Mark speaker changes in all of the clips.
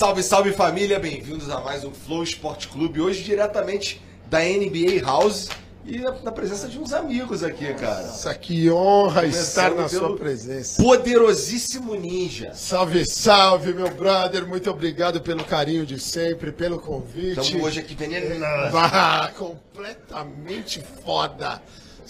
Speaker 1: Salve, salve família, bem-vindos a mais um Flow Esporte Clube. Hoje diretamente da NBA House e na, na presença de uns amigos aqui, cara.
Speaker 2: Nossa, que honra
Speaker 1: Começando
Speaker 2: estar na sua presença.
Speaker 1: Poderosíssimo Ninja.
Speaker 2: Salve, salve, meu brother. Muito obrigado pelo carinho de sempre, pelo convite.
Speaker 1: Estamos hoje aqui venenoso.
Speaker 2: Ah, completamente foda.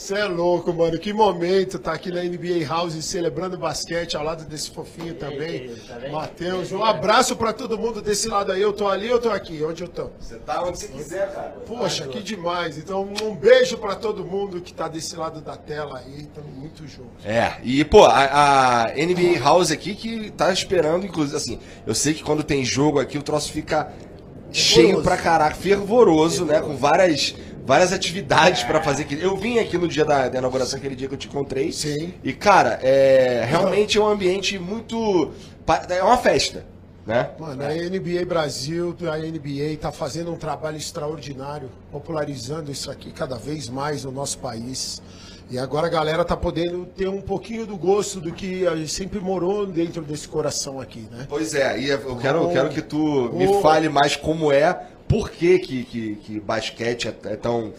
Speaker 2: Você é louco, mano. Que momento tá aqui na NBA House celebrando basquete ao lado desse fofinho também.
Speaker 3: tá?
Speaker 2: Matheus, um abraço pra todo mundo desse lado aí. Eu tô ali, eu tô aqui. Onde eu tô?
Speaker 1: Você tá onde você quiser, cara.
Speaker 2: Poxa, que demais. Então, um beijo pra todo mundo que tá desse lado da tela aí. Tamo muito juntos.
Speaker 1: É, e pô, a, a NBA House aqui que tá esperando, inclusive, assim, eu sei que quando tem jogo aqui o troço fica cheio pra caraca, fervoroso, né? Com várias, várias atividades pra fazer. aqui. Eu vim aqui no dia da, da inauguração, aquele dia que eu te encontrei.
Speaker 2: Sim.
Speaker 1: E, cara, é, realmente é um ambiente muito. É uma festa, né?
Speaker 2: Mano, a NBA Brasil, a NBA tá fazendo um trabalho extraordinário, popularizando isso aqui cada vez mais no nosso país. E agora a galera tá podendo ter um pouquinho do gosto do que a gente sempre morou dentro desse coração aqui, né?
Speaker 1: Pois é, e eu quero, eu
Speaker 2: Oh.
Speaker 1: quero que tu me
Speaker 2: Oh.
Speaker 1: fale mais como é, por que, que, que, que basquete é, é tão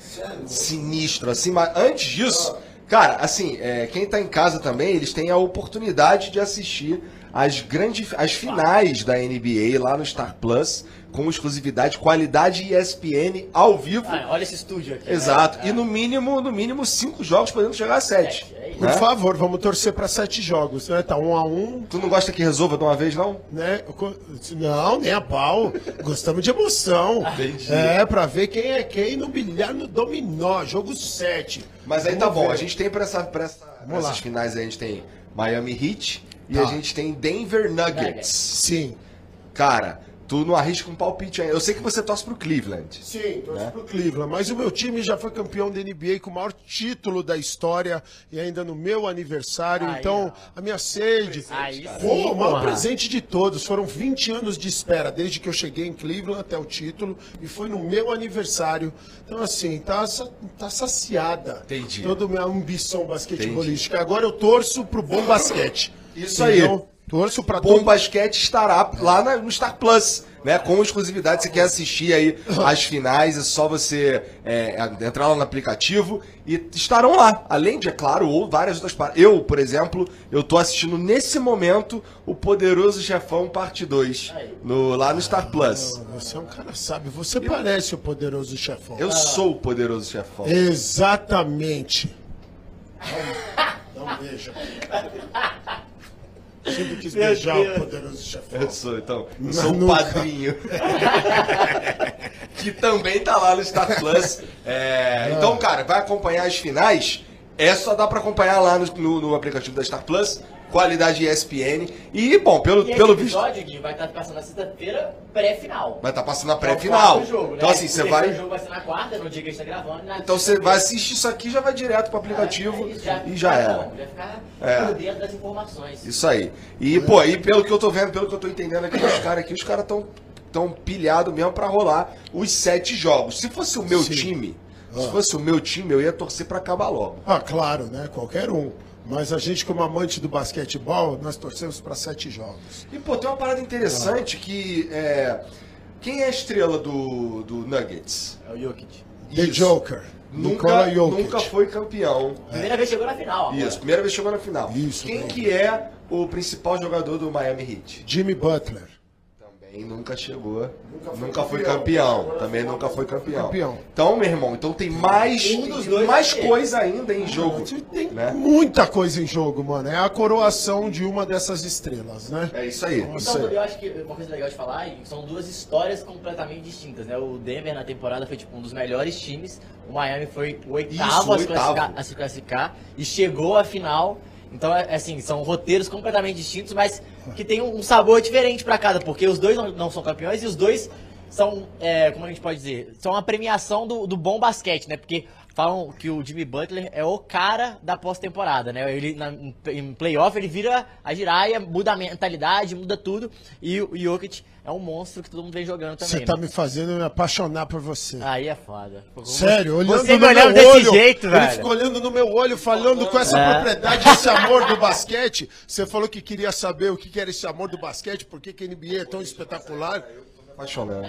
Speaker 1: sinistro assim. Mas antes disso, cara, assim, é, quem tá em casa também, eles têm a oportunidade de assistir as grandes, as finais da NBA lá no Star Plus, com exclusividade, qualidade ESPN ao vivo.
Speaker 3: Ah, olha esse estúdio aqui. né?
Speaker 1: Exato.
Speaker 3: Ah,
Speaker 1: E no mínimo, no mínimo cinco jogos podendo chegar a sete.
Speaker 3: Sete, é isso.
Speaker 2: Por
Speaker 1: né?
Speaker 2: favor, vamos torcer para sete jogos, né? Tá um a um,
Speaker 1: Tu não gosta que resolva de uma vez, não?
Speaker 2: né? Não, nem a pau. Gostamos de emoção.
Speaker 1: Entendi.
Speaker 2: É, pra ver quem é quem no bilhar no dominó. Jogo 7.
Speaker 1: Mas aí tá bom, a gente tem pra, essa, pra, essa, pra
Speaker 2: Vamos
Speaker 1: essas finais aí, a gente tem Miami Heat e
Speaker 2: Tá.
Speaker 1: a gente tem Denver Nuggets.
Speaker 3: Nuggets.
Speaker 2: Sim.
Speaker 1: Cara, tu não arrisca um palpite aí. Eu sei que você torce pro Cleveland.
Speaker 2: Sim, torço
Speaker 1: Né?
Speaker 2: pro Cleveland. Mas o meu time já foi campeão da NBA com o maior título da história e ainda no meu aniversário.
Speaker 3: Aí,
Speaker 2: então, a minha sede.
Speaker 3: Aí sim,
Speaker 2: o maior presente de todos. Foram 20 anos de espera, desde que eu cheguei em Cleveland até o título. E foi no meu aniversário. Então, assim, tá, tá saciada.
Speaker 1: Entendi.
Speaker 2: Toda a minha ambição basquetebolística. Agora eu torço pro bom basquete.
Speaker 1: Isso aí.
Speaker 2: Entendeu? Torço pra
Speaker 1: Bom Basquete estará lá na- no Star Plus, né? Com exclusividade, você quer assistir aí as finais, é só você é, entrar lá no aplicativo e estarão lá. Além de, é claro, ou várias outras paradas. Eu, por exemplo, eu tô assistindo nesse momento o Poderoso Chefão Parte 2, no, lá no Star Plus.
Speaker 2: Você é um cara sábio. Você parece o poderoso chefão.
Speaker 1: Eu sou o Poderoso Chefão.
Speaker 2: Exatamente. Dá um beijo. Sempre quis
Speaker 3: Meu
Speaker 2: beijar
Speaker 3: Deus.
Speaker 2: o poderoso chefão.
Speaker 1: Eu sou, então. Eu
Speaker 2: Mas
Speaker 1: sou o padrinho. que também tá lá no Star Plus. É, então, cara, vai acompanhar as finais. É só dá pra acompanhar lá no, no- no aplicativo da Star Plus. Qualidade ESPN. E, bom, pelo,
Speaker 3: E
Speaker 1: pelo visto.
Speaker 3: episódio, Gui, vai estar passando na sexta-feira pré-final.
Speaker 1: Vai estar passando a
Speaker 3: É o
Speaker 1: pré-final.
Speaker 3: jogo, né?
Speaker 1: Então, assim,
Speaker 3: O
Speaker 1: você vai.
Speaker 3: jogo vai ser na quarta, no dia que a gente tá gravando. e na
Speaker 1: Então você vai assistir isso aqui já vai direto pro aplicativo
Speaker 3: É, já
Speaker 1: e já era.
Speaker 3: bom, Já ficar
Speaker 1: É.
Speaker 3: por dentro das informações.
Speaker 1: Isso aí. E, pô, e pelo que eu tô vendo, pelo que eu tô entendendo aqui, os caras aqui, os caras tão, tão pilhados mesmo pra rolar os sete jogos. Se fosse o meu
Speaker 2: Sim.
Speaker 1: time, se
Speaker 2: Ah.
Speaker 1: fosse o meu time, eu ia torcer pra acabar logo.
Speaker 2: Ah, claro, né? Qualquer um. Mas a gente, como amante do basquetebol, nós torcemos para sete jogos.
Speaker 1: E, pô, tem uma parada interessante que é. Quem é a estrela do, do Nuggets?
Speaker 3: É o Jokic.
Speaker 2: The
Speaker 1: Isso.
Speaker 2: Joker.
Speaker 1: Nunca, nunca foi campeão.
Speaker 3: Primeira vez chegou na final. agora.
Speaker 1: Isso, primeira vez chegou na final.
Speaker 2: Isso,
Speaker 1: Quem
Speaker 2: bem.
Speaker 1: que é o principal jogador do Miami Heat?
Speaker 2: Jimmy Butler.
Speaker 1: Também nunca chegou. Nunca
Speaker 2: Nunca
Speaker 1: foi,
Speaker 2: foi
Speaker 1: campeão.
Speaker 2: campeão.
Speaker 1: Também nunca foi campeão.
Speaker 2: campeão.
Speaker 1: Então, meu irmão, então tem mais,
Speaker 3: Um dos
Speaker 1: tem
Speaker 3: dois
Speaker 1: mais
Speaker 3: ter.
Speaker 1: coisa ainda em jogo.
Speaker 2: Tem
Speaker 1: né?
Speaker 2: muita coisa em jogo, mano. É a coroação de uma dessas estrelas, né?
Speaker 1: É isso aí.
Speaker 3: Então, eu acho que uma coisa legal de falar, são duas histórias completamente distintas, né? O Denver na temporada foi tipo um dos melhores times, o Miami foi o oitavo,
Speaker 1: Isso,
Speaker 3: a, se
Speaker 1: oitavo.
Speaker 3: classificar, a se classificar e chegou à final. Então, é, assim, são roteiros completamente distintos, mas que tem um sabor diferente pra cada, porque os dois não, não são campeões e os dois são, é, como a gente pode dizer, são uma premiação do, do bom basquete, né? Porque falam que o Jimmy Butler é o cara da pós-temporada, né? Ele na, em playoff ele vira a giraia, muda a mentalidade, muda tudo. E o Jokic é um monstro que todo mundo vem jogando também.
Speaker 2: Você tá
Speaker 3: né?
Speaker 2: me fazendo me apaixonar por você.
Speaker 3: Aí é foda.
Speaker 2: Sério, olhando
Speaker 3: você
Speaker 2: no
Speaker 3: olhando
Speaker 2: meu olho,
Speaker 3: jeito,
Speaker 2: ele
Speaker 3: velho.
Speaker 2: ficou olhando no meu olho, falando com essa
Speaker 3: É.
Speaker 2: propriedade, esse amor do basquete. Você falou que queria saber o que era esse amor do basquete, por que que a NBA é tão espetacular.
Speaker 1: Apaixonado.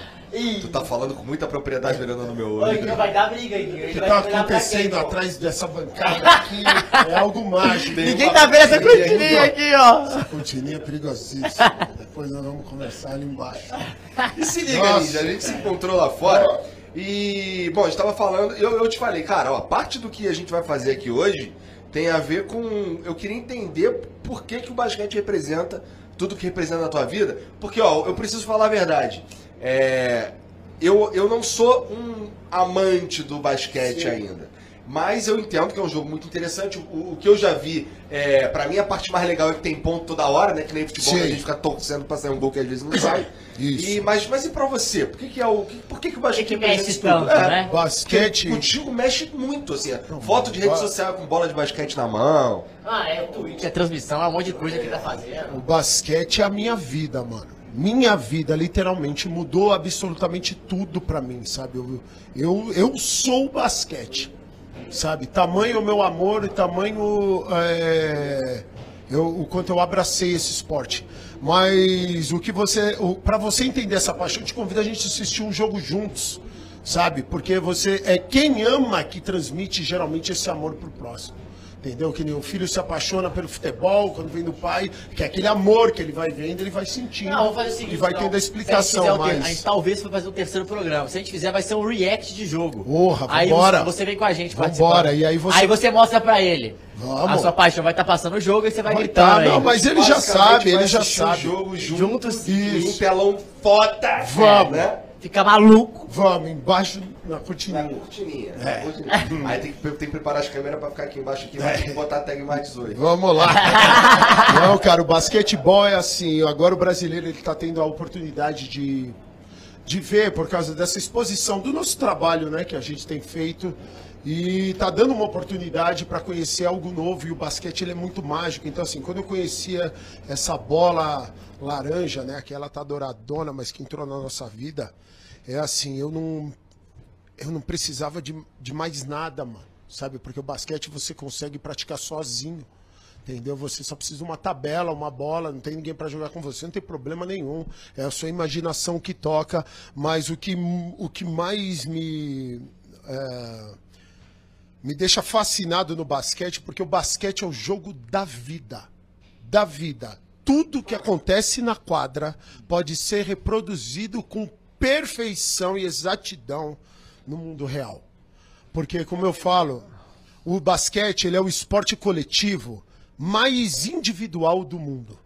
Speaker 1: Tu tá falando com muita propriedade olhando no meu olho.
Speaker 3: então vai dar briga.
Speaker 2: O que tá acontecendo atrás dessa bancada aqui é algo mágico.
Speaker 3: Ninguém tá vendo essa cortininha aqui, ó.
Speaker 2: Essa cortininha é perigosíssima. Depois nós vamos conversar ali embaixo.
Speaker 1: E se liga,
Speaker 2: Nossa.
Speaker 1: A gente se encontrou lá fora e, bom, a gente tava falando, eu, eu te falei, cara, ó, parte do que a gente vai fazer aqui hoje tem a ver com, eu queria entender por que que o basquete representa tudo que representa na tua vida, porque, ó, eu preciso falar a verdade, é, eu, eu não sou um amante do basquete ainda. Mas eu entendo que é um jogo muito interessante. O, o que eu já vi, é, para mim, a parte mais legal é que tem ponto toda hora, né? Que nem futebol, que a gente fica torcendo pra sair um gol que às vezes não sai.
Speaker 2: Isso.
Speaker 1: E, mas, mas e pra você? Por que, que é o. que- Por que, que o basquete
Speaker 3: que
Speaker 1: representa
Speaker 3: mexe
Speaker 1: isso tudo?
Speaker 3: tanto, né?
Speaker 2: Basquete.
Speaker 1: Contigo mexe muito, assim. Foto de rede social com bola de basquete na mão.
Speaker 3: Ah, é o Twitch, é transmissão, é um monte de coisa que ele tá fazendo.
Speaker 2: O basquete é a minha vida, mano. Minha vida, literalmente, mudou absolutamente tudo pra mim, sabe? Eu, eu, eu sou o basquete, sabe? Tamanho o meu amor e tamanho é, eu, o quanto eu abracei esse esporte. Mas o que você. Para você entender essa paixão, eu te convido a gente a assistir um jogo juntos, sabe? Porque você é quem ama que transmite geralmente esse amor pro próximo. Entendeu? Que nem o filho se apaixona pelo futebol quando vem do pai, que é aquele amor que ele vai vendo, ele vai sentindo.
Speaker 3: Não, vamos fazer o seguinte.
Speaker 2: E vai
Speaker 3: então,
Speaker 2: tendo a explicação mais.
Speaker 3: A gente talvez vai fazer o terceiro programa. Se a gente fizer, vai ser um react de jogo.
Speaker 2: Porra,
Speaker 3: aí
Speaker 2: vambora.
Speaker 3: você, você vem com a gente participando.
Speaker 2: e aí você-
Speaker 3: Aí você mostra pra ele.
Speaker 2: Vamos.
Speaker 3: A sua paixão vai estar passando o jogo e você vai,
Speaker 2: Vai
Speaker 3: gritando
Speaker 2: tá,
Speaker 3: aí.
Speaker 2: não, mas ele já sabe, ele já
Speaker 1: assistir o
Speaker 2: sabe.
Speaker 1: jogo juntos,
Speaker 3: Juntos,
Speaker 1: em um
Speaker 2: isso.
Speaker 1: telão foda.
Speaker 2: Vamos.
Speaker 1: Né?
Speaker 3: Fica maluco.
Speaker 2: Vamos, embaixo na
Speaker 1: Na
Speaker 2: cortininha.
Speaker 1: cortininha.
Speaker 2: É.
Speaker 1: na cortininha. Aí tem que, tem que preparar as câmeras pra ficar aqui embaixo aqui, mas tem que botar a tag mais 18.
Speaker 2: Vamos lá. Não, cara, o basquetebol é assim. Agora o brasileiro ele tá tendo a oportunidade de, de ver por causa dessa exposição do nosso trabalho, né, que a gente tem feito. E tá dando uma oportunidade para conhecer algo novo. E o basquete ele é muito mágico. Então, assim, quando eu conhecia essa bola laranja, né, que ela tá douradona, mas que entrou na nossa vida, é assim, eu não eu não precisava de, de mais nada, mano. Sabe? Porque o basquete você consegue praticar sozinho. Entendeu? Você só precisa de uma tabela, uma bola, não tem ninguém pra jogar com você, não tem problema nenhum. É a sua imaginação que toca. Mas o que, o que mais me. é, me deixa fascinado no basquete, porque o basquete é o jogo da vida. Da vida. Tudo que acontece na quadra pode ser reproduzido com perfeição e exatidão no mundo real. Porque, como eu falo, o basquete ele é o esporte coletivo mais individual do mundo.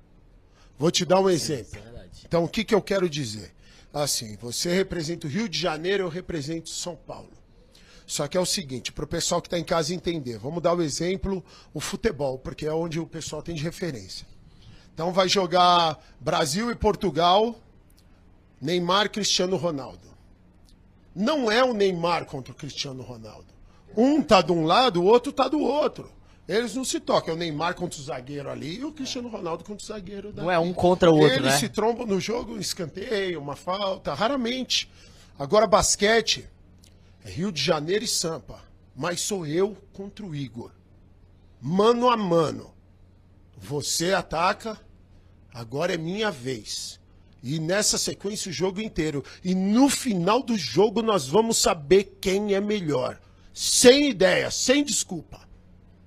Speaker 2: Vou te dar um exemplo. Então, o que, que eu quero dizer? Assim, você representa o Rio de Janeiro, eu represento São Paulo. Só que é o seguinte, para o pessoal que está em casa entender, vamos dar o exemplo, o futebol, porque é onde o pessoal tem de referência. Então vai jogar Brasil e Portugal, Neymar, Cristiano Ronaldo. Não é o Neymar contra o Cristiano Ronaldo. Um tá de um lado, o outro tá do outro. Eles não se tocam. É o Neymar contra o zagueiro ali e o Cristiano Ronaldo contra o zagueiro daqui.
Speaker 3: Não é um contra o outro,
Speaker 2: Eles
Speaker 3: né?
Speaker 2: se trombam no jogo, um escanteio, uma falta, raramente. Agora, basquete é Rio de Janeiro e Sampa. Mas sou eu contra o Igor. Mano a mano. Você ataca, agora é minha vez. E nessa sequência o jogo inteiro. E no final do jogo nós vamos saber quem é melhor. Sem ideia, sem desculpa.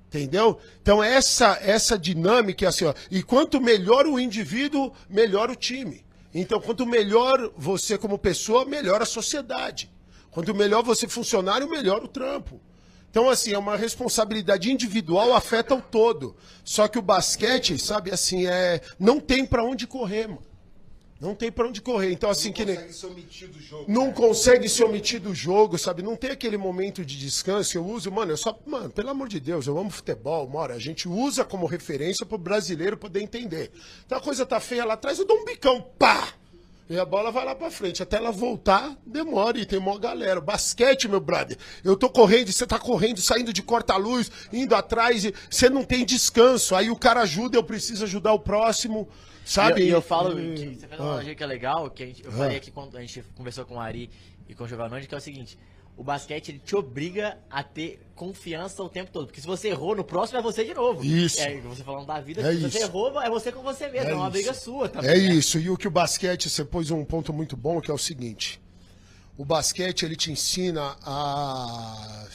Speaker 2: Entendeu? Então essa essa dinâmica é assim, ó. E quanto melhor o indivíduo, melhor o time. Então quanto melhor você como pessoa, melhor a sociedade. Quanto melhor você funcionário, melhor o trampo. Então, assim, é uma responsabilidade individual, afeta o todo. Só que o basquete, sabe, assim, é. Não tem pra onde correr, mano. Não tem pra onde correr. Então, assim, que nem.
Speaker 1: consegue se omitir do jogo.
Speaker 2: Não consegue se omitir do jogo, sabe? Não tem aquele momento de descanso. Eu uso, mano, eu só. Mano, pelo amor de Deus, eu amo futebol, mora. A gente usa como referência pro brasileiro poder entender. Então a coisa tá feia lá atrás, eu dou um bicão, pá! E a bola vai lá pra frente. Até ela voltar, demora e tem uma galera. Basquete, meu brother. Eu tô correndo, você tá correndo, saindo de corta-luz, indo atrás, e você não tem descanso. Aí o cara ajuda, eu preciso ajudar o próximo, sabe?
Speaker 3: E eu, eu falo,
Speaker 2: E-
Speaker 3: que você fez uma
Speaker 2: Ah.
Speaker 3: analogia que é legal, que a gente, eu
Speaker 2: Ah.
Speaker 3: falei aqui quando a gente conversou com o Ari e com o Giovanni, que é o seguinte, o basquete ele te obriga a ter confiança o tempo todo, porque se você errou, no próximo é você de novo.
Speaker 2: Isso.
Speaker 3: É, você falando da vida,
Speaker 2: É
Speaker 3: se você
Speaker 2: isso.
Speaker 3: errou, é você com você mesmo, é,
Speaker 2: É
Speaker 3: uma
Speaker 2: isso.
Speaker 3: briga sua também.
Speaker 2: É
Speaker 3: né?
Speaker 2: isso. E o que o basquete, você pôs um ponto muito bom, que é o seguinte. O basquete, ele te ensina a,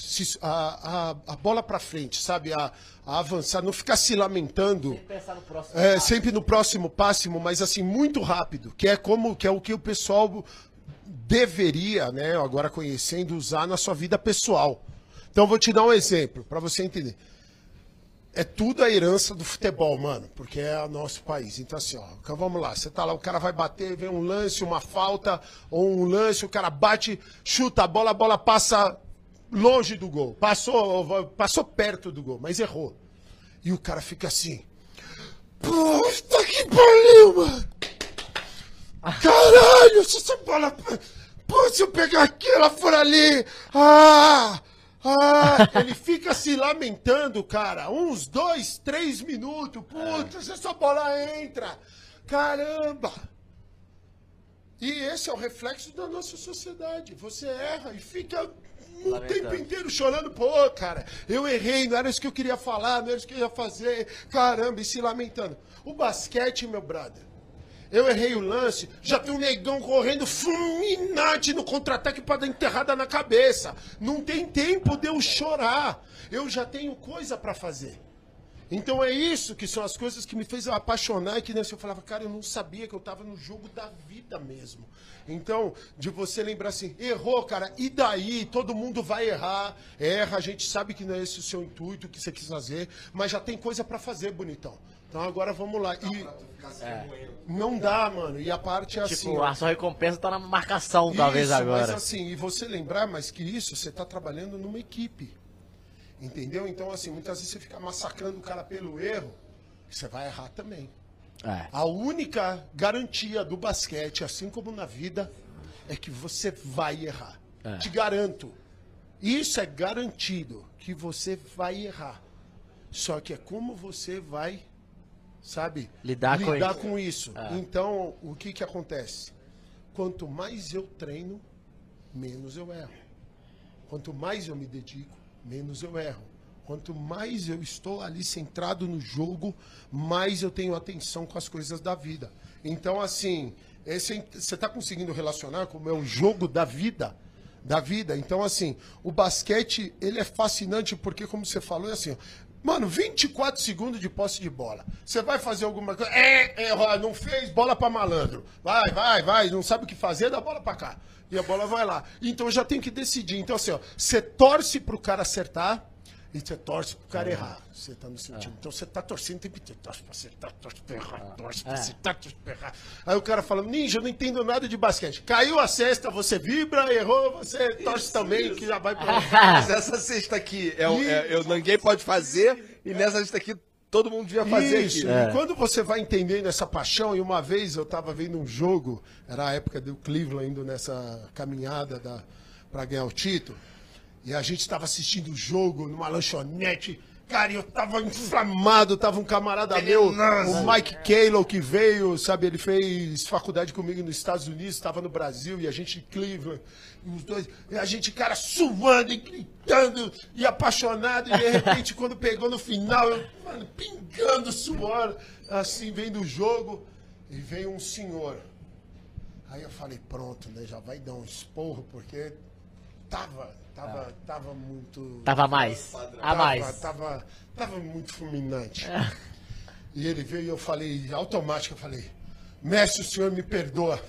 Speaker 2: a, a, a bola pra frente, sabe? A, a avançar, não ficar se lamentando.
Speaker 3: Que pensar no próximo
Speaker 2: É,
Speaker 3: passo.
Speaker 2: sempre no próximo passo, mas assim, muito rápido, que é como que é o que o pessoal deveria, né, agora conhecendo, usar na sua vida pessoal. Então vou te dar um exemplo para você entender. É tudo a herança do futebol, mano, porque é o nosso país. Então assim, ó, então vamos lá, você tá lá, o cara vai bater, vem um lance, uma falta, ou um lance, o cara bate, chuta a bola, a bola passa longe do gol. Passou, passou perto do gol, mas errou. E o cara fica assim, Puta que pariu, mano! Caralho, se essa bola. Pô, se eu pegar aqui, ela for ali. Ah! Ah! Ele fica se lamentando, cara. Uns dois, três minutos. Puta, se essa bola entra. Caramba! E esse é o reflexo da nossa sociedade. Você erra e fica o
Speaker 3: Lamentando.
Speaker 2: tempo inteiro chorando. Pô, cara, eu errei, não era isso que eu queria falar, não era isso que eu ia fazer. Caramba, e se lamentando. O basquete, meu brother. Eu errei o lance, já tem um negão correndo fulminante no contra-ataque para dar enterrada na cabeça. Não tem tempo de eu chorar. Eu já tenho coisa para fazer. Então é isso que são as coisas que me fez apaixonar e que nessa eu falava, cara, eu não sabia que eu tava no jogo da vida mesmo. Então, de você lembrar assim, errou, cara, e daí? Todo mundo vai errar, erra, a gente sabe que não é esse o seu intuito, o que você quis fazer, mas já tem coisa pra fazer, bonitão. Então agora vamos lá. E não dá, mano. E a parte é assim.
Speaker 3: Tipo, a sua recompensa tá na marcação, talvez,
Speaker 2: Isso,
Speaker 3: agora.
Speaker 2: Mas assim, e você lembrar mais que isso, você está trabalhando numa equipe. Entendeu? Então, assim, muitas vezes você fica massacrando o cara pelo erro, você vai errar também.
Speaker 3: É.
Speaker 2: A única garantia do basquete, assim como na vida, é que você vai errar.
Speaker 3: É.
Speaker 2: Te garanto. Isso é garantido, que você vai errar. Só que é como você vai, sabe,
Speaker 3: Lidar com
Speaker 2: lidar
Speaker 3: isso.
Speaker 2: com isso.
Speaker 3: É.
Speaker 2: Então, o que que acontece? Quanto mais eu treino, menos eu erro. Quanto mais eu me dedico, menos eu erro. Quanto mais eu estou ali centrado no jogo, mais eu tenho atenção com as coisas da vida. Então, assim, esse- você está conseguindo relacionar como é o jogo da vida? Da vida. Então, assim, o basquete, ele é fascinante porque, como você falou, é assim, ó, Mano, 24 segundos de posse de bola. Você vai fazer alguma coisa. É, é, não fez, bola pra malandro. Vai, vai, vai. Não sabe o que fazer, dá bola pra cá. E a bola vai lá. Então já tenho que decidir. Então, assim, ó, você torce pro cara acertar e você torce pro cara errar. Você tá no seu time. Então você tá torcendo o tempo inteiro. Torce pra acertar, torce pra errar, torce pra
Speaker 3: É.
Speaker 2: acertar, torce pra errar. Aí o cara fala, ninja, eu não entendo nada de basquete. Caiu a cesta, você vibra, errou, você torce também, que já vai pra
Speaker 1: Mas essa cesta aqui, é, o- é- eu- ninguém pode fazer, e nessa cesta aqui todo mundo devia fazer
Speaker 2: Isso, e quando você vai entendendo essa paixão, e uma vez eu tava vendo um jogo, era a época do Cleveland indo nessa caminhada da, pra ganhar o título, e a gente tava assistindo o jogo numa lanchonete, cara, eu tava inflamado, tava um camarada meu, o Mike Calo, que veio, sabe, ele fez faculdade comigo nos Estados Unidos, estava no Brasil, e a gente em Cleveland, e os dois, e a gente, cara, suando e gritando, e apaixonado, e de repente, quando pegou no final, eu, mano, pingando suor, assim, vendo o jogo, e veio um senhor. Aí eu falei, pronto, né, já vai dar um esporro, porque tava, tava, tava muito...
Speaker 3: Tava a mais. A
Speaker 2: Tava,
Speaker 3: mais.
Speaker 2: Tava, tava muito fulminante. E ele veio e eu falei, automático, eu falei, mestre, o senhor me perdoa.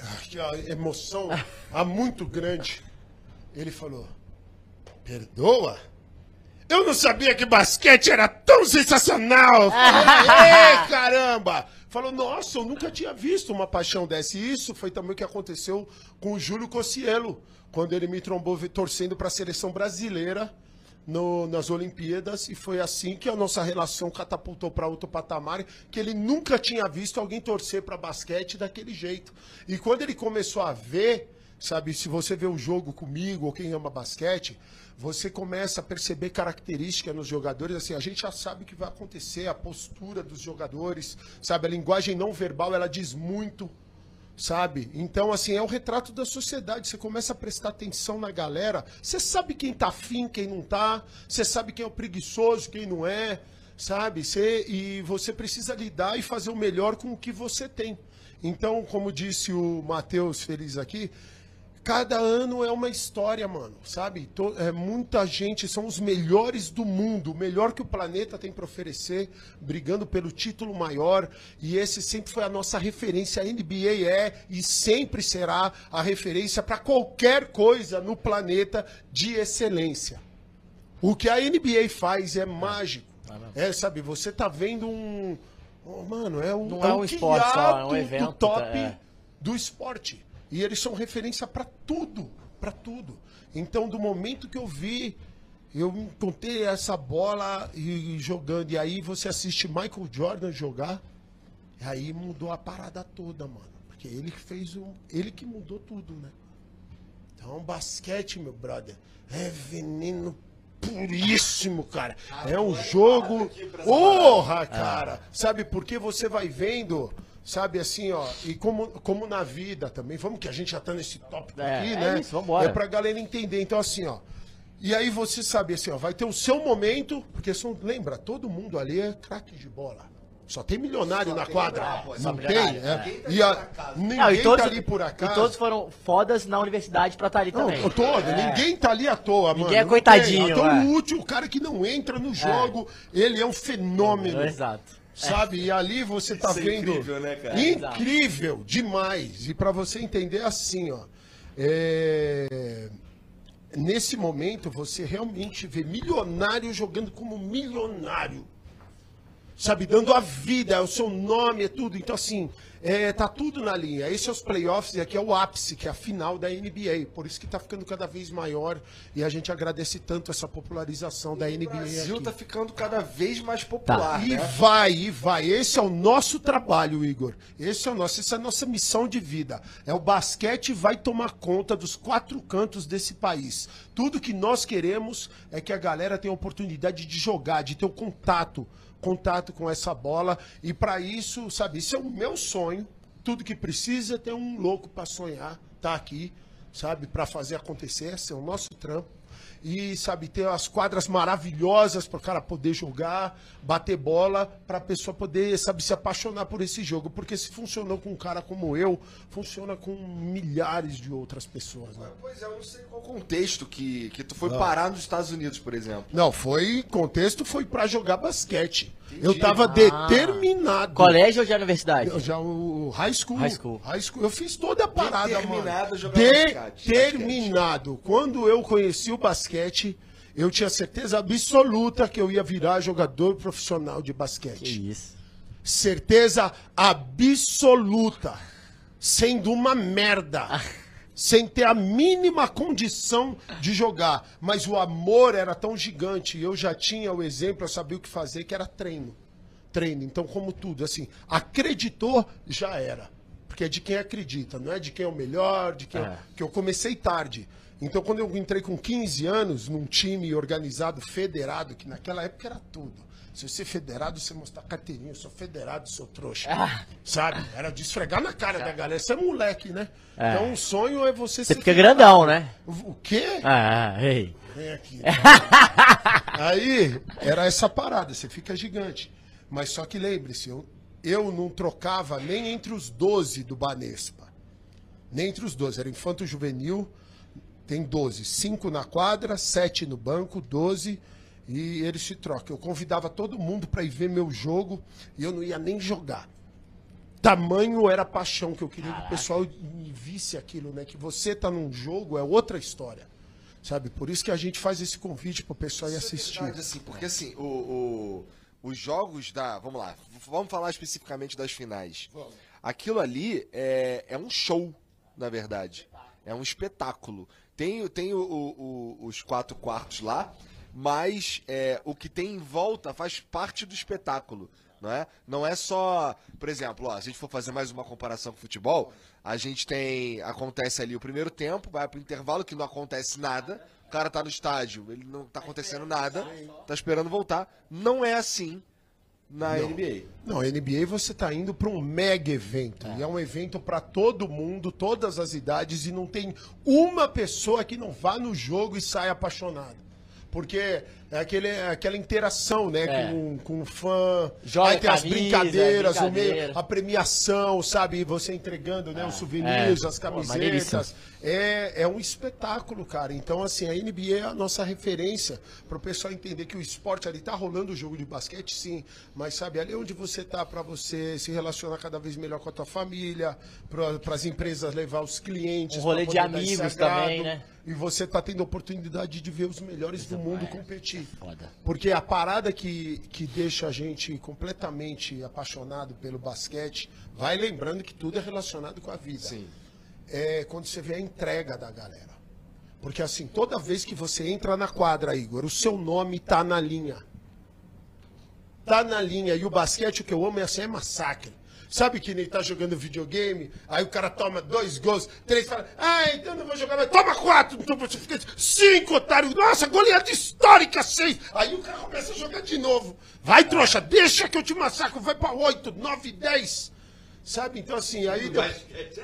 Speaker 2: Ah, a emoção há muito grande. Ele falou, perdoa? Eu não sabia que basquete era tão sensacional! Falei, "Ê, caramba! Falou, nossa, eu nunca tinha visto uma paixão dessa. E isso foi também o que aconteceu com o Júlio Cossielo, quando ele me trombou torcendo para a seleção brasileira no- nas Olimpíadas e foi assim que a nossa relação catapultou para outro patamar, que ele nunca tinha visto alguém torcer para basquete daquele jeito. E quando ele começou a ver, sabe, se você vê o jogo comigo ou quem ama basquete, você começa a perceber características nos jogadores, assim, a gente já sabe o que vai acontecer, a postura dos jogadores, sabe, a linguagem não verbal, ela diz muito sabe? Então, assim, é o retrato da sociedade. Você começa a prestar atenção na galera. Você sabe quem tá afim, quem não tá. Você sabe quem é o preguiçoso, quem não é, sabe? E você precisa lidar e fazer o melhor com o que você tem. Então, como disse o Matheus Feliz aqui, Cada ano é uma história, mano, sabe? To- é, muita gente, são os melhores do mundo, o melhor que o planeta tem para oferecer, brigando pelo título maior. E esse sempre foi a nossa referência. A NBA é e sempre será a referência para qualquer coisa no planeta de excelência. O que a NBA faz é mágico. É, sabe, você tá vendo um. oh, mano, é um,
Speaker 3: Não é um esporte só, é um evento,
Speaker 2: do top
Speaker 3: é.
Speaker 2: do esporte. E eles são referência para tudo, para tudo. Então, do momento que eu vi, eu encontrei essa bola e, e jogando, e aí você assiste Michael Jordan jogar, e aí mudou a parada toda, mano. Porque ele que fez o. Ele que mudou tudo, né? Então, basquete, meu brother, é veneno puríssimo, cara. É um jogo. Porra, cara! Sabe por que você vai vendo, sabe assim, ó, e como, como na vida também, vamos que a gente já tá nesse tópico
Speaker 3: É,
Speaker 2: aqui,
Speaker 3: é
Speaker 2: né?
Speaker 3: isso, vambora.
Speaker 2: É pra galera entender. Então, assim, ó. E aí você sabe assim, ó, vai ter o seu momento, porque são, lembra, todo mundo ali é craque de bola. Só tem milionário
Speaker 1: Só
Speaker 2: na
Speaker 1: tem-
Speaker 2: quadra.
Speaker 1: ah, pô,
Speaker 2: não tem, é.
Speaker 1: Ninguém tá
Speaker 2: E a-
Speaker 1: ali por acaso.
Speaker 2: ninguém
Speaker 3: Não, e todos,
Speaker 2: tá ali por acaso.
Speaker 3: E todos foram fodas na universidade pra estar ali
Speaker 2: Não,
Speaker 3: também.
Speaker 2: eu tô, ninguém tá ali à toa, mano.
Speaker 3: Ninguém é
Speaker 2: Não
Speaker 3: coitadinho,
Speaker 2: tem. Até
Speaker 3: é.
Speaker 2: o último, o cara que não entra no jogo, ele é um fenômeno.
Speaker 3: Exato.
Speaker 2: Sabe? E ali você tá
Speaker 1: Isso é
Speaker 2: vendo.
Speaker 1: incrível, né, cara?
Speaker 2: Incrível, demais. E pra você entender assim, ó. é, Nesse momento, você realmente vê milionário jogando como milionário sabe, dando a vida, é o seu nome, é tudo. Então, assim, é, tá tudo na linha. Esse é os playoffs e aqui é o ápice, que é a final da NBA. Por isso que tá ficando cada vez maior e a gente agradece tanto essa popularização da
Speaker 1: O
Speaker 2: NBA
Speaker 1: Brasil
Speaker 2: aqui.
Speaker 1: tá ficando cada vez mais popular,
Speaker 2: E
Speaker 1: né?
Speaker 2: vai, e vai. Esse é o nosso trabalho, Igor. Esse é o nosso, essa é a nossa missão de vida. É o basquete vai tomar conta dos quatro cantos desse país. Tudo que nós queremos é que a galera tenha a oportunidade de jogar, de ter o contato, contato com essa bola. E para isso, sabe, isso é o meu sonho. Tudo que precisa é ter um louco para sonhar, tá aqui, sabe, para fazer acontecer. Esse é o nosso trampo e sabe ter as quadras maravilhosas para o cara poder jogar, bater bola, para a pessoa poder sabe se apaixonar por esse jogo, porque se funcionou com um cara como eu, funciona com milhares de outras pessoas, né?
Speaker 1: Pois é, eu não sei qual contexto que, que tu foi
Speaker 2: Ah.
Speaker 1: parar nos Estados Unidos, por exemplo.
Speaker 2: Não, foi contexto foi para jogar basquete.
Speaker 1: Entendi.
Speaker 2: Eu tava
Speaker 3: Ah.
Speaker 2: determinado.
Speaker 3: Colégio ou já universidade?
Speaker 2: Eu já o high school,
Speaker 3: High school.
Speaker 2: high school. Eu fiz toda a parada,
Speaker 1: Determinado
Speaker 2: mano.
Speaker 1: jogar basquete,
Speaker 2: Determinado. Quando eu conheci o basquete, eu tinha certeza absoluta que eu ia virar jogador profissional de
Speaker 3: Que
Speaker 2: basquete.
Speaker 3: isso.
Speaker 2: Certeza absoluta. Sendo uma merda. Sem ter a mínima condição de jogar. Mas o amor era tão gigante. E eu já tinha o exemplo, eu sabia o que fazer, que era treino. Treino. Então, como tudo, assim, acreditou, já era. Porque é de quem acredita, não é de quem é o melhor, de quem
Speaker 3: É.
Speaker 2: que eu comecei tarde. Então, quando eu entrei com 15 anos num time organizado, federado, que naquela época era tudo. Se você é federado, você mostrar carteirinha, eu sou federado, sou trouxa.
Speaker 3: Ah.
Speaker 2: Sabe? Era de esfregar na cara da galera. Você é moleque, né?
Speaker 3: É.
Speaker 2: Então, o sonho é você
Speaker 3: Você
Speaker 2: ser
Speaker 3: fica
Speaker 2: federado.
Speaker 3: grandão, né?
Speaker 2: O quê?
Speaker 3: Ah, ei.
Speaker 2: Vem aqui. Aí, era essa parada, você fica gigante. Mas só que lembre-se, eu, eu não trocava nem entre os 12 do Banespa. Nem entre os 12. Era infanto juvenil, tem 12. 5 na quadra, 7 no banco, 12. E eles se trocam. Eu convidava todo mundo para ir ver meu jogo e eu não ia nem jogar. Tamanho era a paixão que eu queria que o pessoal visse aquilo, né? Que você tá num jogo é outra história. Sabe? Por isso que a gente faz esse convite pro pessoal ir
Speaker 1: Isso é
Speaker 2: assistir.
Speaker 1: verdade, assim, porque assim, o, o- os jogos da. Vamos lá, vamos falar especificamente das finais. Aquilo ali é, é um show, na verdade. É um espetáculo. Tem, tem o- o- os quatro quartos lá, mas é, o que tem em volta faz parte do espetáculo. Não é? não é só, por exemplo, ó, se a gente for fazer mais uma comparação com o futebol, a gente tem. Acontece ali o primeiro tempo, vai pro intervalo que não acontece nada. O cara tá no estádio, ele não tá acontecendo nada, tá esperando voltar. Não é assim na NBA.
Speaker 2: Não, NBA você tá indo para um mega evento. E é um evento para todo mundo, todas as idades, e não tem uma pessoa que não vá no jogo e saia apaixonado. Porque é aquele, é aquela interação, né,
Speaker 3: É.
Speaker 2: com, com o fã.
Speaker 3: Joga
Speaker 2: aí tem as
Speaker 3: camisa,
Speaker 2: brincadeiras, o meio, a premiação, sabe? Você entregando né, os souvenirs,
Speaker 3: é.
Speaker 2: as
Speaker 3: Pô,
Speaker 2: camisetas.
Speaker 3: maneiríssimo.
Speaker 2: É, é um espetáculo, cara. Então, assim, a NBA é a nossa referência para o pessoal entender que o esporte ali tá rolando o jogo de basquete, sim, mas sabe, ali onde você tá para você se relacionar cada vez melhor com a tua família, para as empresas levar os clientes.
Speaker 3: Um rolê de amigos também, né?
Speaker 2: E você tá tendo a oportunidade de ver os melhores do mundo competir.
Speaker 3: Foda.
Speaker 2: Porque a parada que, que deixa a gente completamente apaixonado pelo basquete, vai lembrando que tudo é relacionado com a vida.
Speaker 1: Sim.
Speaker 2: É quando você vê a entrega da galera. Porque assim, toda vez que você entra na quadra, Igor, o seu nome tá na linha. Tá na linha. E o basquete, o que eu amo é assim, é massacre. Sabe que nem tá jogando videogame, aí o cara toma dois gols, três, fala, ah, então não vou jogar mais, toma quatro, então você fica cinco, otário, nossa, goleada histórica, seis. Aí o cara começa a jogar de novo. Vai, trouxa, deixa que eu te massacro, vai pra oito, nove, dez. Sabe? Então, assim, aí.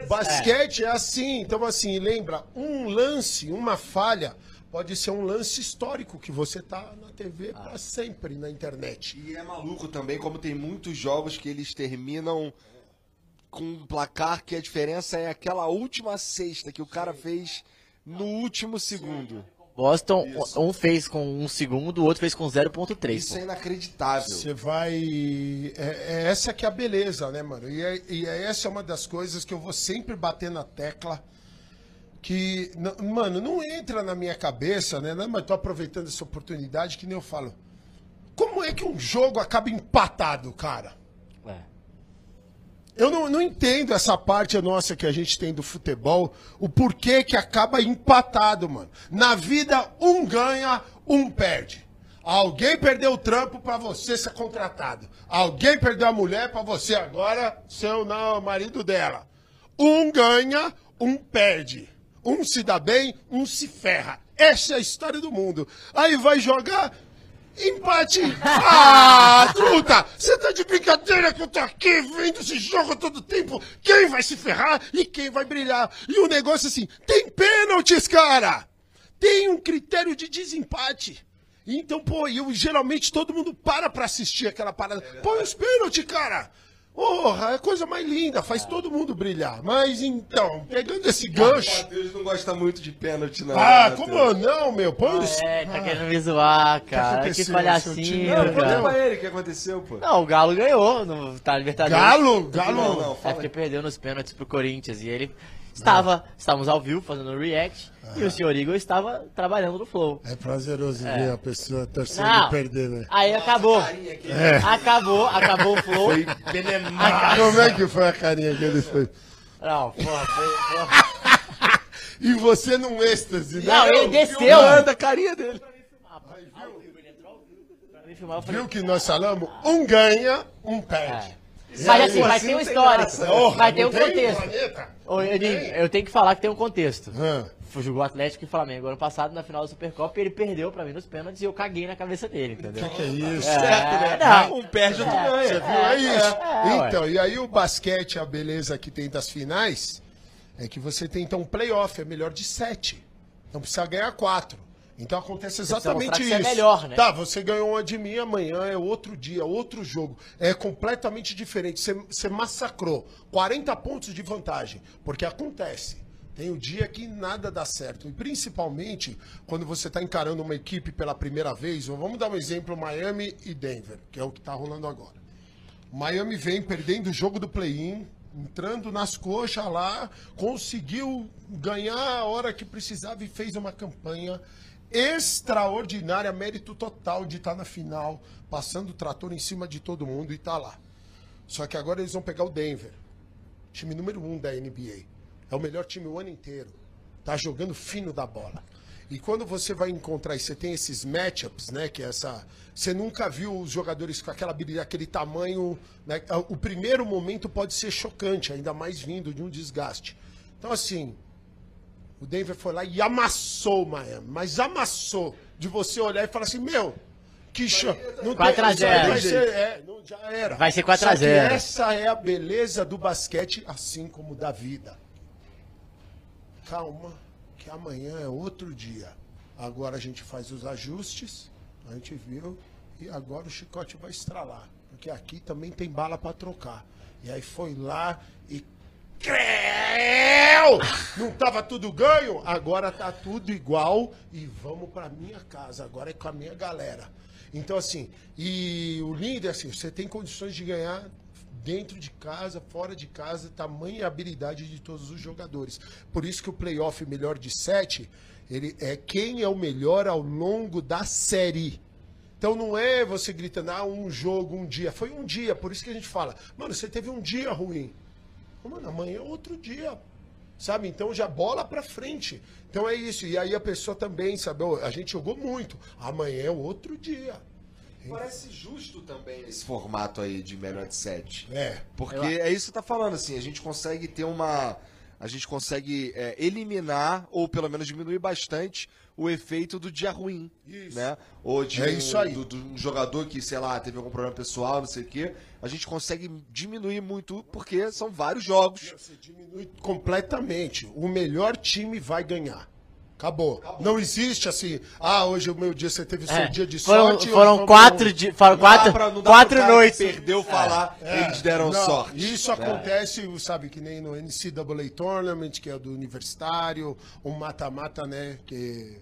Speaker 2: Basquete é assim. Então, assim, lembra, um lance, uma falha, pode ser um lance histórico que você tá na TV pra sempre na internet.
Speaker 1: E é maluco também, como tem muitos jogos que eles terminam com um placar que a diferença é aquela última cesta que o cara fez no último segundo.
Speaker 3: Boston, um fez com um segundo, o outro fez com 0.3.
Speaker 1: Isso
Speaker 3: pô.
Speaker 1: é inacreditável.
Speaker 2: Você vai. É, é essa que é a beleza, né, mano? E, é- e é- essa é uma das coisas que eu vou sempre bater na tecla. Que, mano, não entra na minha cabeça, né? Não, Mas tô aproveitando essa oportunidade que nem eu falo. Como é que um jogo acaba empatado, cara?
Speaker 3: É.
Speaker 2: Eu não, não entendo essa parte nossa que a gente tem do futebol, o porquê que acaba empatado, mano. Na vida, um ganha, um perde. Alguém perdeu o trampo pra você ser contratado. Alguém perdeu a mulher pra você agora ser o marido dela. Um ganha, um perde. Um se dá bem, um se ferra. Essa é a história do mundo. Aí vai jogar, Empate! Ah, truta! Você tá de brincadeira que eu tô aqui vendo esse jogo todo tempo? Quem vai se ferrar e quem vai brilhar? E o negócio assim, tem pênaltis, cara! Tem um critério de desempate. Então, pô, eu geralmente todo mundo para pra assistir aquela parada. Põe os pênaltis, cara! Porra, é a coisa mais linda, faz todo mundo brilhar. Mas então, pegando esse
Speaker 1: O
Speaker 2: gancho.
Speaker 1: Matheus não gosta muito de pênalti, não.
Speaker 2: Ah,
Speaker 1: né,
Speaker 2: como não, meu? Põe os.
Speaker 3: É, tá
Speaker 2: Ah.
Speaker 3: querendo me zoar, cara. Que
Speaker 2: seu
Speaker 3: palhacinho?
Speaker 1: Não, conta
Speaker 3: cara.
Speaker 1: pra ele o que aconteceu, pô.
Speaker 3: Não, o Galo ganhou no tá Libertadores.
Speaker 2: Galo, Galo.
Speaker 1: Não, não,
Speaker 3: É porque perdeu nos pênaltis pro Corinthians. E ele estava, estávamos ao vivo fazendo o react. E o senhor Igor estava trabalhando no Flow.
Speaker 2: É prazeroso ver a pessoa torcendo e perder, né?
Speaker 3: aí acabou.
Speaker 1: aqui.
Speaker 3: Acabou, acabou o Flow.
Speaker 1: Foi.
Speaker 2: Como é que foi a carinha que ele fez?
Speaker 3: Não, porra, foi. porra.
Speaker 2: E você num êxtase, né?
Speaker 3: Não, ele desceu.
Speaker 1: Filmando a carinha dele.
Speaker 3: Filmar, falei.
Speaker 2: Viu que nós falamos? Um ganha, um perde.
Speaker 3: Mas assim,
Speaker 1: Pô,
Speaker 3: vai
Speaker 1: assim
Speaker 3: ter um
Speaker 1: tem
Speaker 2: Porra,
Speaker 3: Vai ter um contexto. Edinho, eu tenho que falar que tem um contexto. Jogou Atlético e Flamengo ano passado na final da Supercopa e ele perdeu pra mim nos pênaltis e eu caguei na cabeça dele, entendeu?
Speaker 2: que, que é isso?
Speaker 3: É, não.
Speaker 1: Um perde, outro
Speaker 3: É.
Speaker 1: ganha.
Speaker 2: Você viu? É isso.
Speaker 3: é, ué.
Speaker 2: então, e aí o basquete, a beleza que tem das finais, é que você tem então um playoff, é melhor de sete. Não precisa ganhar quatro. Então acontece exatamente
Speaker 3: que
Speaker 2: isso.
Speaker 3: é melhor, né?
Speaker 2: Tá, você ganhou uma de mim, amanhã é outro dia, outro jogo. É completamente diferente. Você, você massacrou 40 pontos de vantagem. Porque acontece. Tem o dia que nada dá certo. E principalmente quando você está encarando uma equipe pela primeira vez. Vamos dar um exemplo: Miami e Denver, que é o que está rolando agora. Miami vem perdendo o jogo do play-in, entrando nas coxas lá, conseguiu ganhar a hora que precisava e fez uma campanha extraordinária, mérito total de estar na final, passando o trator em cima de todo mundo e tá lá. Só que agora eles vão pegar o Denver, time número um da NBA. É o melhor time o ano inteiro. Tá jogando fino da bola. E quando você vai encontrar e você tem esses matchups, né? Que é essa. Você nunca viu os jogadores com aquela habilidade, aquele tamanho. Né, o primeiro momento pode ser chocante, ainda mais vindo de um desgaste. Então, assim, o Denver foi lá e amassou o Miami, mas amassou. De você olhar e falar assim, meu, que show. Não
Speaker 3: 4 a 0.
Speaker 2: Vai ser, é, não, já era.
Speaker 3: Vai ser 4 a
Speaker 2: Só que
Speaker 3: 0.
Speaker 2: Essa é a beleza do basquete, assim como da vida. Calma, que amanhã é outro dia. Agora a gente faz os ajustes, a gente viu, e agora o chicote vai estralar. Porque aqui também tem bala para trocar. E aí foi lá e. Creu! Não tava tudo ganho? Agora tá tudo igual e vamos pra minha casa. Agora é com a minha galera. Então, assim, e o lindo é assim: você tem condições de ganhar dentro de casa, fora de casa, tamanho e habilidade de todos os jogadores. Por isso que o playoff melhor de sete, ele é quem é o melhor ao longo da série. Então não é você gritando, ah, um jogo, um dia. Foi um dia, por isso que a gente fala, mano, você teve um dia ruim. Mano, amanhã é outro dia. Sabe? Então já bola pra frente. Então é isso. E aí a pessoa também, sabe? "Ô, A gente jogou muito. Amanhã é outro dia.
Speaker 1: Parece justo também esse formato aí de melhor de sete.
Speaker 2: É.
Speaker 1: Porque é isso que você tá falando, assim, a gente consegue ter uma. A gente consegue é, eliminar, ou pelo menos diminuir bastante, o efeito do dia ruim.
Speaker 2: Isso.
Speaker 1: Né? Ou de
Speaker 2: É
Speaker 1: um,
Speaker 2: isso aí.
Speaker 1: Do, do um jogador que, sei lá, teve algum problema pessoal, não sei o quê. A gente consegue diminuir muito, porque são vários jogos.
Speaker 2: Você diminui completamente. O melhor time vai ganhar. Acabou. Não existe assim, ah, hoje é o meu dia, você teve seu
Speaker 3: É,
Speaker 2: dia de
Speaker 3: foram,
Speaker 2: sorte.
Speaker 3: foram quatro, di- foram quatro,
Speaker 1: pra-
Speaker 3: quatro noites.
Speaker 1: Perdeu falar,
Speaker 2: É,
Speaker 1: eles deram
Speaker 2: não,
Speaker 1: sorte.
Speaker 2: Isso
Speaker 1: né?
Speaker 2: acontece, sabe, que nem no NCAA Tournament, que é do universitário, o mata-mata, né, que...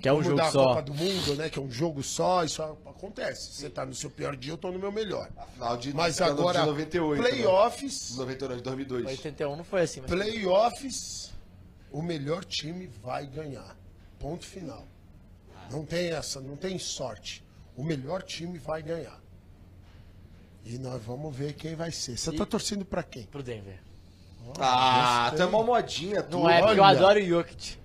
Speaker 3: Que é um jogo
Speaker 2: da
Speaker 3: só.
Speaker 2: Copa do Mundo, né, que é um jogo só, isso acontece. Você tá no seu pior dia, eu tô no meu melhor.
Speaker 1: Final de,
Speaker 2: Mas agora,
Speaker 1: de 98.
Speaker 2: playoffs,
Speaker 1: Né? 99, 2002.
Speaker 3: 81 não foi assim, mas...
Speaker 2: playoffs, o melhor time vai ganhar. Ponto final. Não tem essa, não tem sorte. O melhor time vai ganhar. E nós vamos ver quem vai ser. Você tá torcendo pra quem?
Speaker 3: Pro Denver.
Speaker 1: Ah,
Speaker 2: Gostei.
Speaker 1: tu é uma modinha, tu.
Speaker 3: Não é, porque eu adoro o Jokic.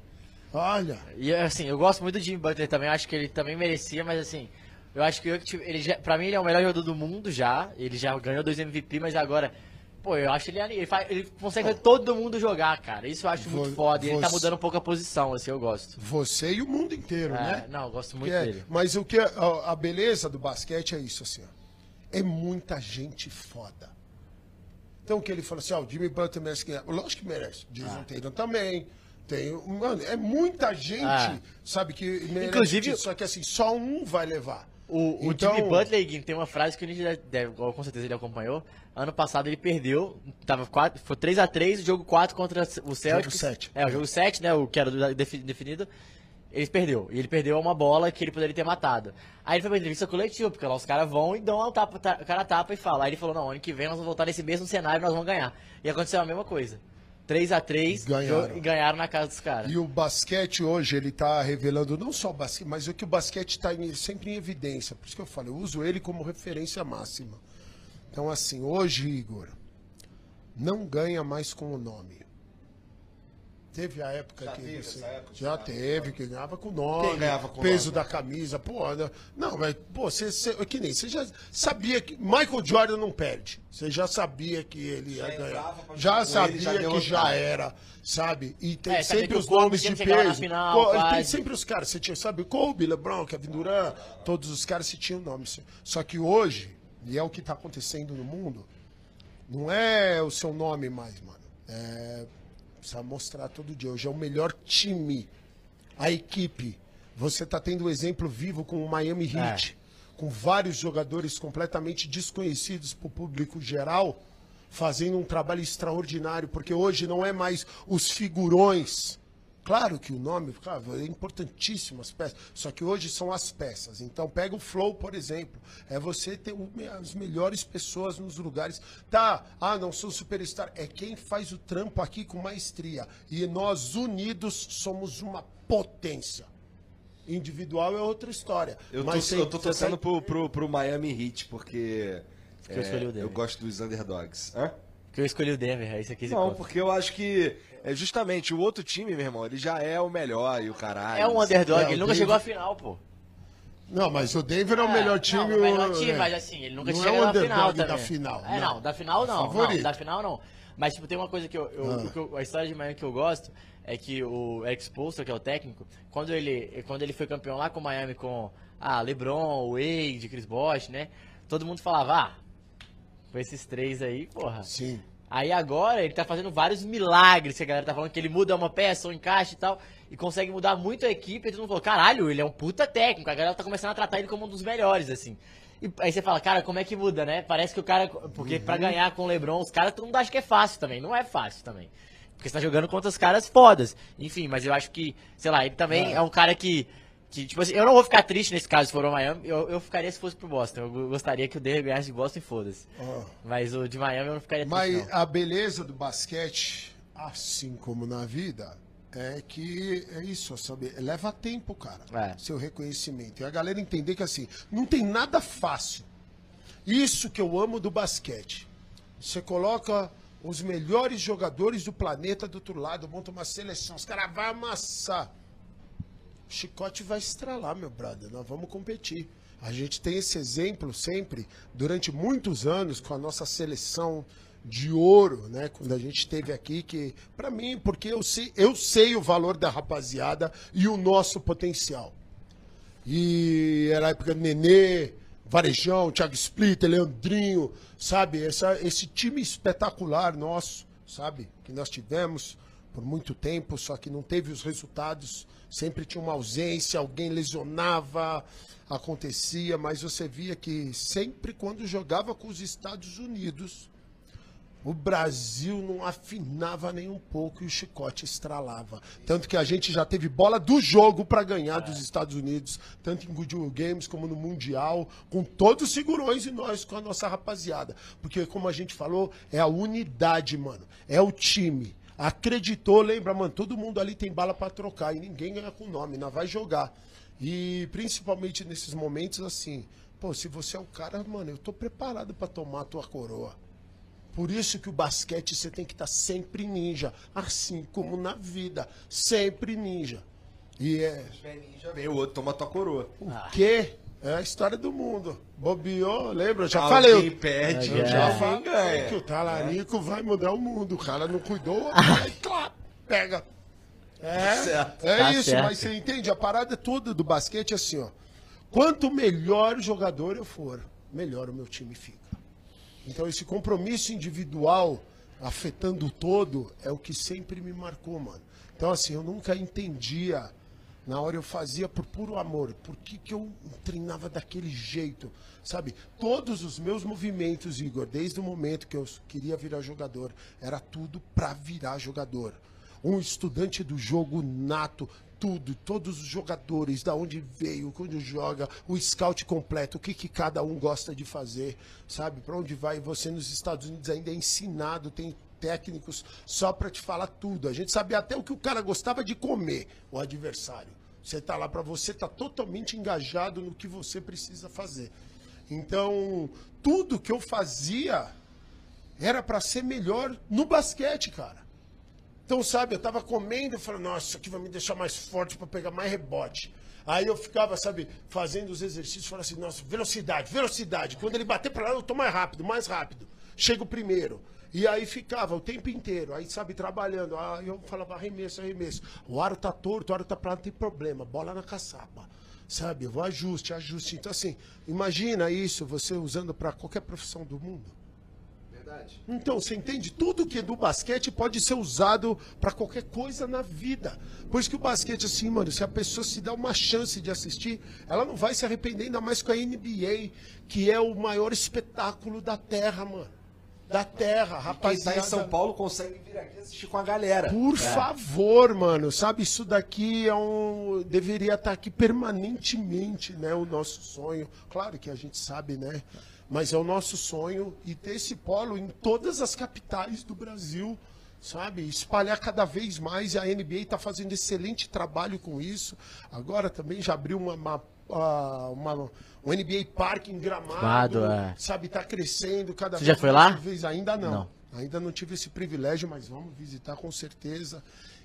Speaker 2: Olha,
Speaker 3: E assim, eu gosto muito do Jimmy Butler também, acho que ele também merecia, mas assim, eu acho que o Jokic, ele já, pra mim ele é o melhor jogador do mundo já, ele já ganhou dois MVP, mas agora, pô, eu acho ele, ele, faz, ele consegue fazer todo mundo jogar, cara, isso eu acho muito
Speaker 2: Vo-
Speaker 3: foda, e ele tá mudando um pouco a posição, assim, eu gosto.
Speaker 2: você e o mundo inteiro,
Speaker 3: É,
Speaker 2: né?
Speaker 3: não, eu gosto muito
Speaker 2: é-
Speaker 3: dele.
Speaker 2: mas o que a, a beleza do basquete é isso, assim, ó. É muita gente foda. Então que ele fala assim, ó, o Jimmy Butler merece ganhar. Lógico que merece. Jason Tatum também. Tem, mano, é muita gente,
Speaker 3: Ah.
Speaker 2: sabe, que merece.
Speaker 3: Inclusive-
Speaker 2: só que assim, só um vai levar.
Speaker 3: O, o
Speaker 2: Então-
Speaker 3: Jimmy Butler, Gui, tem uma frase que o Ninja deve, com certeza ele acompanhou. Ano passado ele perdeu, tava 4, foi 3x3, jogo 4 contra o Celtics.
Speaker 2: sete.
Speaker 3: É, o jogo 7, né, o que era do defi- definido. Ele perdeu. E ele perdeu uma bola que ele poderia ter matado. Aí ele foi pra entrevista coletiva, porque lá os caras vão e dão um tapa, ta- o cara tapa e fala. Aí ele falou, não, ano que vem nós vamos voltar nesse mesmo cenário e nós vamos ganhar. E aconteceu a mesma coisa. 3x3
Speaker 2: Ganharam.
Speaker 3: e ganharam na casa dos caras.
Speaker 2: E o basquete hoje, ele tá revelando não só o basquete, mas o que o basquete está sempre em evidência. Por isso que eu falo, eu uso ele como referência máxima. Então, assim, hoje, Igor, não ganha mais com o nome. Teve a época
Speaker 1: Já
Speaker 2: que
Speaker 1: teve
Speaker 2: você-
Speaker 1: essa época?
Speaker 2: já teve, que ganhava com o nome,
Speaker 1: Quem ganhava com o
Speaker 2: peso
Speaker 1: nome?
Speaker 2: da camisa, pô, não- não, mas, pô, você, você- que nem, você já sabia que Michael Jordan não perde, você já sabia que ele ia
Speaker 1: Já
Speaker 2: ganhar, já sabia
Speaker 1: ele, já
Speaker 2: que já era, sabe, e tem
Speaker 3: É,
Speaker 2: sempre os nomes de peso,
Speaker 3: final,
Speaker 2: Co- tem sempre os caras, você tinha, sabe, Kobe, LeBron, Kevin Durant, todos os caras se tinham nome, só que hoje, e é o que está acontecendo no mundo, não é o seu nome mais, mano. É, precisa mostrar todo dia. Hoje é o melhor time, a equipe. Você tá tendo um exemplo vivo com o Miami Heat, com vários jogadores completamente desconhecidos para o público geral, fazendo um trabalho extraordinário, porque hoje não é mais os figurões. Claro que o nome claro, é importantíssimo as peças, só que hoje são as peças. Então pega o flow, por exemplo, é você ter as melhores pessoas nos lugares. Tá, ah, não sou superstar, é quem faz o trampo aqui com maestria. E nós unidos somos uma potência. Individual é outra história.
Speaker 1: Eu tô,
Speaker 2: Mas
Speaker 1: eu tô torcendo pro, pro, pro Miami Heat, porque.
Speaker 3: eu o dele.
Speaker 1: eu gosto dos underdogs. Hã?
Speaker 3: Que Porque eu escolhi o Denver, aí você quis ir
Speaker 1: Não, porque eu acho que é justamente o outro time, meu irmão, ele já é o melhor e o caralho.
Speaker 3: É um underdog,
Speaker 2: É,
Speaker 3: ele nunca
Speaker 2: Denver-
Speaker 3: chegou à final, pô.
Speaker 2: Não, mas o Denver é o melhor time.
Speaker 3: Não, o melhor time,
Speaker 2: é.
Speaker 3: mas assim, ele nunca
Speaker 2: Não
Speaker 3: chegou
Speaker 2: é o
Speaker 3: na final
Speaker 2: underdog
Speaker 3: também.
Speaker 2: da final.
Speaker 3: É, não, da final não. Não, da final não. Mas, tipo, tem uma coisa que eu, eu-
Speaker 2: Ah.
Speaker 3: que eu- a história de Miami que eu gosto é que o Eric Spoelstra, que é o técnico, quando ele, quando ele foi campeão lá com o Miami com ah, LeBron, Wade, Chris Bosh, né? Todo mundo falava, ah, com esses três aí, porra.
Speaker 2: Sim.
Speaker 3: Aí agora ele tá fazendo vários milagres, que a galera tá falando que ele muda uma peça, um encaixe e tal, e consegue mudar muito a equipe, e todo mundo falou, caralho, ele é um puta técnico, a galera tá começando a tratar ele como um dos melhores, assim. E aí você fala, cara, como é que muda, né? Parece que o cara, porque
Speaker 2: Uhum.
Speaker 3: pra ganhar com o LeBron, os caras todo mundo acha que é fácil também, não é fácil também. Porque você tá jogando contra os caras fodas. Enfim, mas eu acho que, sei lá, ele também
Speaker 2: É.
Speaker 3: é um cara que que, tipo assim, eu não vou ficar triste nesse caso se for o Miami, eu, eu ficaria se fosse pro Boston. Eu gostaria que o Denver ganhasse de Boston e foda-se.
Speaker 2: Ó.
Speaker 3: Mas o de Miami eu não ficaria triste,
Speaker 2: Mas a beleza do basquete, assim como na vida, é que é isso, sabe? Leva tempo, cara.
Speaker 3: É.
Speaker 2: Seu reconhecimento. E a galera entender que assim, não tem nada fácil. Isso que eu amo do basquete. Você coloca os melhores jogadores do planeta do outro lado, monta uma seleção, os caras vão amassar. O chicote vai estralar, meu brother. Nós vamos competir. A gente tem esse exemplo sempre, durante muitos anos, com a nossa seleção de ouro, né? Quando a gente esteve aqui, que, pra mim, porque eu sei, eu sei o valor da rapaziada e o nosso potencial. E era a época do Nenê, Varejão, Thiago Splitter, Leandrinho, sabe? Essa, esse time espetacular nosso, sabe? Que nós tivemos por muito tempo, só que não teve os resultados. Sempre tinha uma ausência, alguém lesionava, acontecia, mas você via que sempre quando jogava com os Estados Unidos, o Brasil não afinava nem um pouco e o chicote estralava. Tanto que a gente já teve bola do jogo para ganhar dos Estados Unidos, tanto em Goodwill Games como no Mundial, com todos os segurões e nós com a nossa rapaziada. Porque, como a gente falou, é a unidade, mano. É o time. Acreditou, lembra, mano, todo mundo ali tem bala para trocar e ninguém ganha com nome, não vai jogar. E principalmente nesses momentos assim, pô, se você é o cara, mano, eu tô preparado para tomar a tua coroa. Por isso que o basquete você tem que estar sempre ninja, assim como na vida, sempre ninja. E é
Speaker 1: vem o outro, toma tua coroa.
Speaker 2: o quê? É a história do mundo. Bobeou, lembra? Já
Speaker 1: Alguém
Speaker 2: falei.
Speaker 1: perde,
Speaker 3: É.
Speaker 2: Já
Speaker 1: alguém
Speaker 2: falei
Speaker 1: ganha.
Speaker 2: que o talarico vai mudar o mundo. O cara não cuidou, aí, claro, pega. É,
Speaker 1: certo.
Speaker 2: é
Speaker 3: Tá
Speaker 2: isso,
Speaker 3: certo.
Speaker 2: mas você entende? A parada toda do basquete é assim, ó. Quanto melhor jogador eu for, melhor o meu time fica. Então esse compromisso individual afetando o todo é o que sempre me marcou, mano. Então assim, eu nunca entendia, na hora eu fazia por puro amor, por que, que eu treinava daquele jeito, sabe? Todos os meus movimentos, Igor, desde o momento que eu queria virar jogador, era tudo pra virar jogador. Um estudante do jogo nato, tudo, todos os jogadores, da onde veio, quando joga, o scout completo, o que, que cada um gosta de fazer, sabe? Para onde vai você nos Estados Unidos ainda é ensinado, tem técnicos só para te falar tudo. A gente sabia até o que o cara gostava de comer, o adversário. Você tá lá para você, tá totalmente engajado no que você precisa fazer. Então, tudo que eu fazia era para ser melhor no basquete, cara. Então, sabe, eu tava comendo e falei, nossa, isso aqui vai me deixar mais forte para pegar mais rebote. Aí eu ficava, sabe, fazendo os exercícios, falando assim, nossa, velocidade, velocidade. Quando ele bater para lá, eu tô mais rápido, mais rápido. Chego primeiro. E aí ficava o tempo inteiro, aí, sabe, trabalhando. Aí eu falava, arremesso, arremesso. O aro tá torto, o aro tá pra não tem problema. Bola na caçapa. Sabe, eu vou ajuste, ajuste. Então, assim, imagina isso, você usando para qualquer profissão do mundo.
Speaker 1: Verdade.
Speaker 2: Então, você entende? Tudo que é do basquete pode ser usado pra qualquer coisa na vida. Por isso que o basquete, assim, mano, se a pessoa se dá uma chance de assistir, ela não vai se arrepender, ainda mais com a NBA, que é o maior espetáculo da Terra, mano. Da Terra,
Speaker 1: Quem
Speaker 2: rapaziada.
Speaker 1: tá em São Paulo consegue vir aqui assistir com a galera.
Speaker 2: Por favor, mano, sabe, isso daqui é um. Deveria estar aqui permanentemente, né? O nosso sonho. Claro que a gente sabe, né? Mas é o nosso sonho e ter esse polo em todas as capitais do Brasil, sabe? Espalhar cada vez mais. E a NBA está fazendo excelente trabalho com isso. Agora também já abriu uma. uma ah, uma- um NBA Park em Gramado,
Speaker 3: Gramado, é.
Speaker 2: sabe, tá crescendo cada
Speaker 3: Você já
Speaker 2: vez
Speaker 3: foi
Speaker 2: mais
Speaker 3: lá?
Speaker 2: vez ainda não.
Speaker 3: Não.
Speaker 2: Ainda não tive esse privilégio, mas vamos visitar com certeza.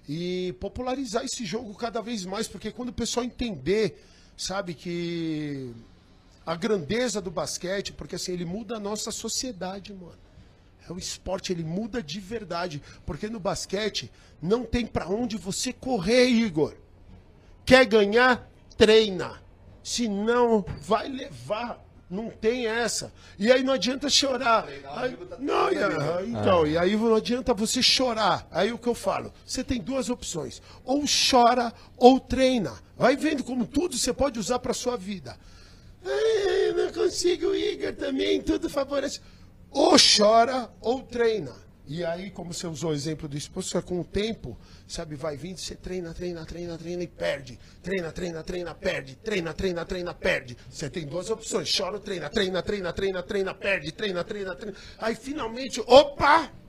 Speaker 2: E popularizar esse jogo cada vez mais, porque quando o pessoal entender, sabe, que a grandeza do basquete, porque assim, ele muda a nossa sociedade, mano. É o esporte, ele muda de verdade. Porque no basquete não tem pra onde você correr, Igor. Quer ganhar? Treina. Se não, vai levar. Não tem essa. E aí não adianta chorar. Aí- não, e aí- então, e aí não adianta você chorar. Aí o que eu falo? Você tem duas opções. Ou chora ou treina. Vai vendo como tudo você pode usar para sua vida. Não consigo, Igor, também, tudo favorece. Ou chora ou treina. E aí, como você usou o exemplo do esposo, com o tempo, sabe, vai vindo, você treina, treina, treina, treina e perde. Treina, treina, treina, perde. Treina, treina, treina, perde. Você tem duas opções. Chora treina, treina, treina, treina, treina, perde, treina, treina, treina. Aí finalmente, opa!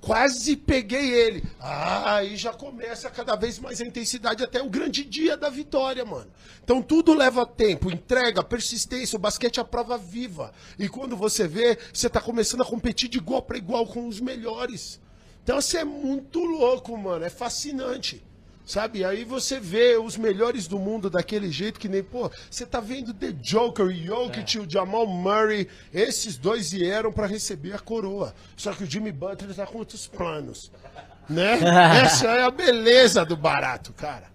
Speaker 2: Quase peguei ele. Ah, aí já começa cada vez mais a intensidade até o grande dia da vitória, mano. Então tudo leva tempo, entrega, persistência, o basquete é a prova viva. E quando você vê, você tá começando a competir de igual para igual com os melhores. Então você é muito louco, mano, é fascinante. Sabe? Aí você vê os melhores do mundo daquele jeito que nem, pô, você tá vendo The Joker, Jokic, o Jamal Murray, esses dois vieram pra receber a coroa. Só que o Jimmy Butler tá com outros planos. Né? Essa é a beleza do barato, cara.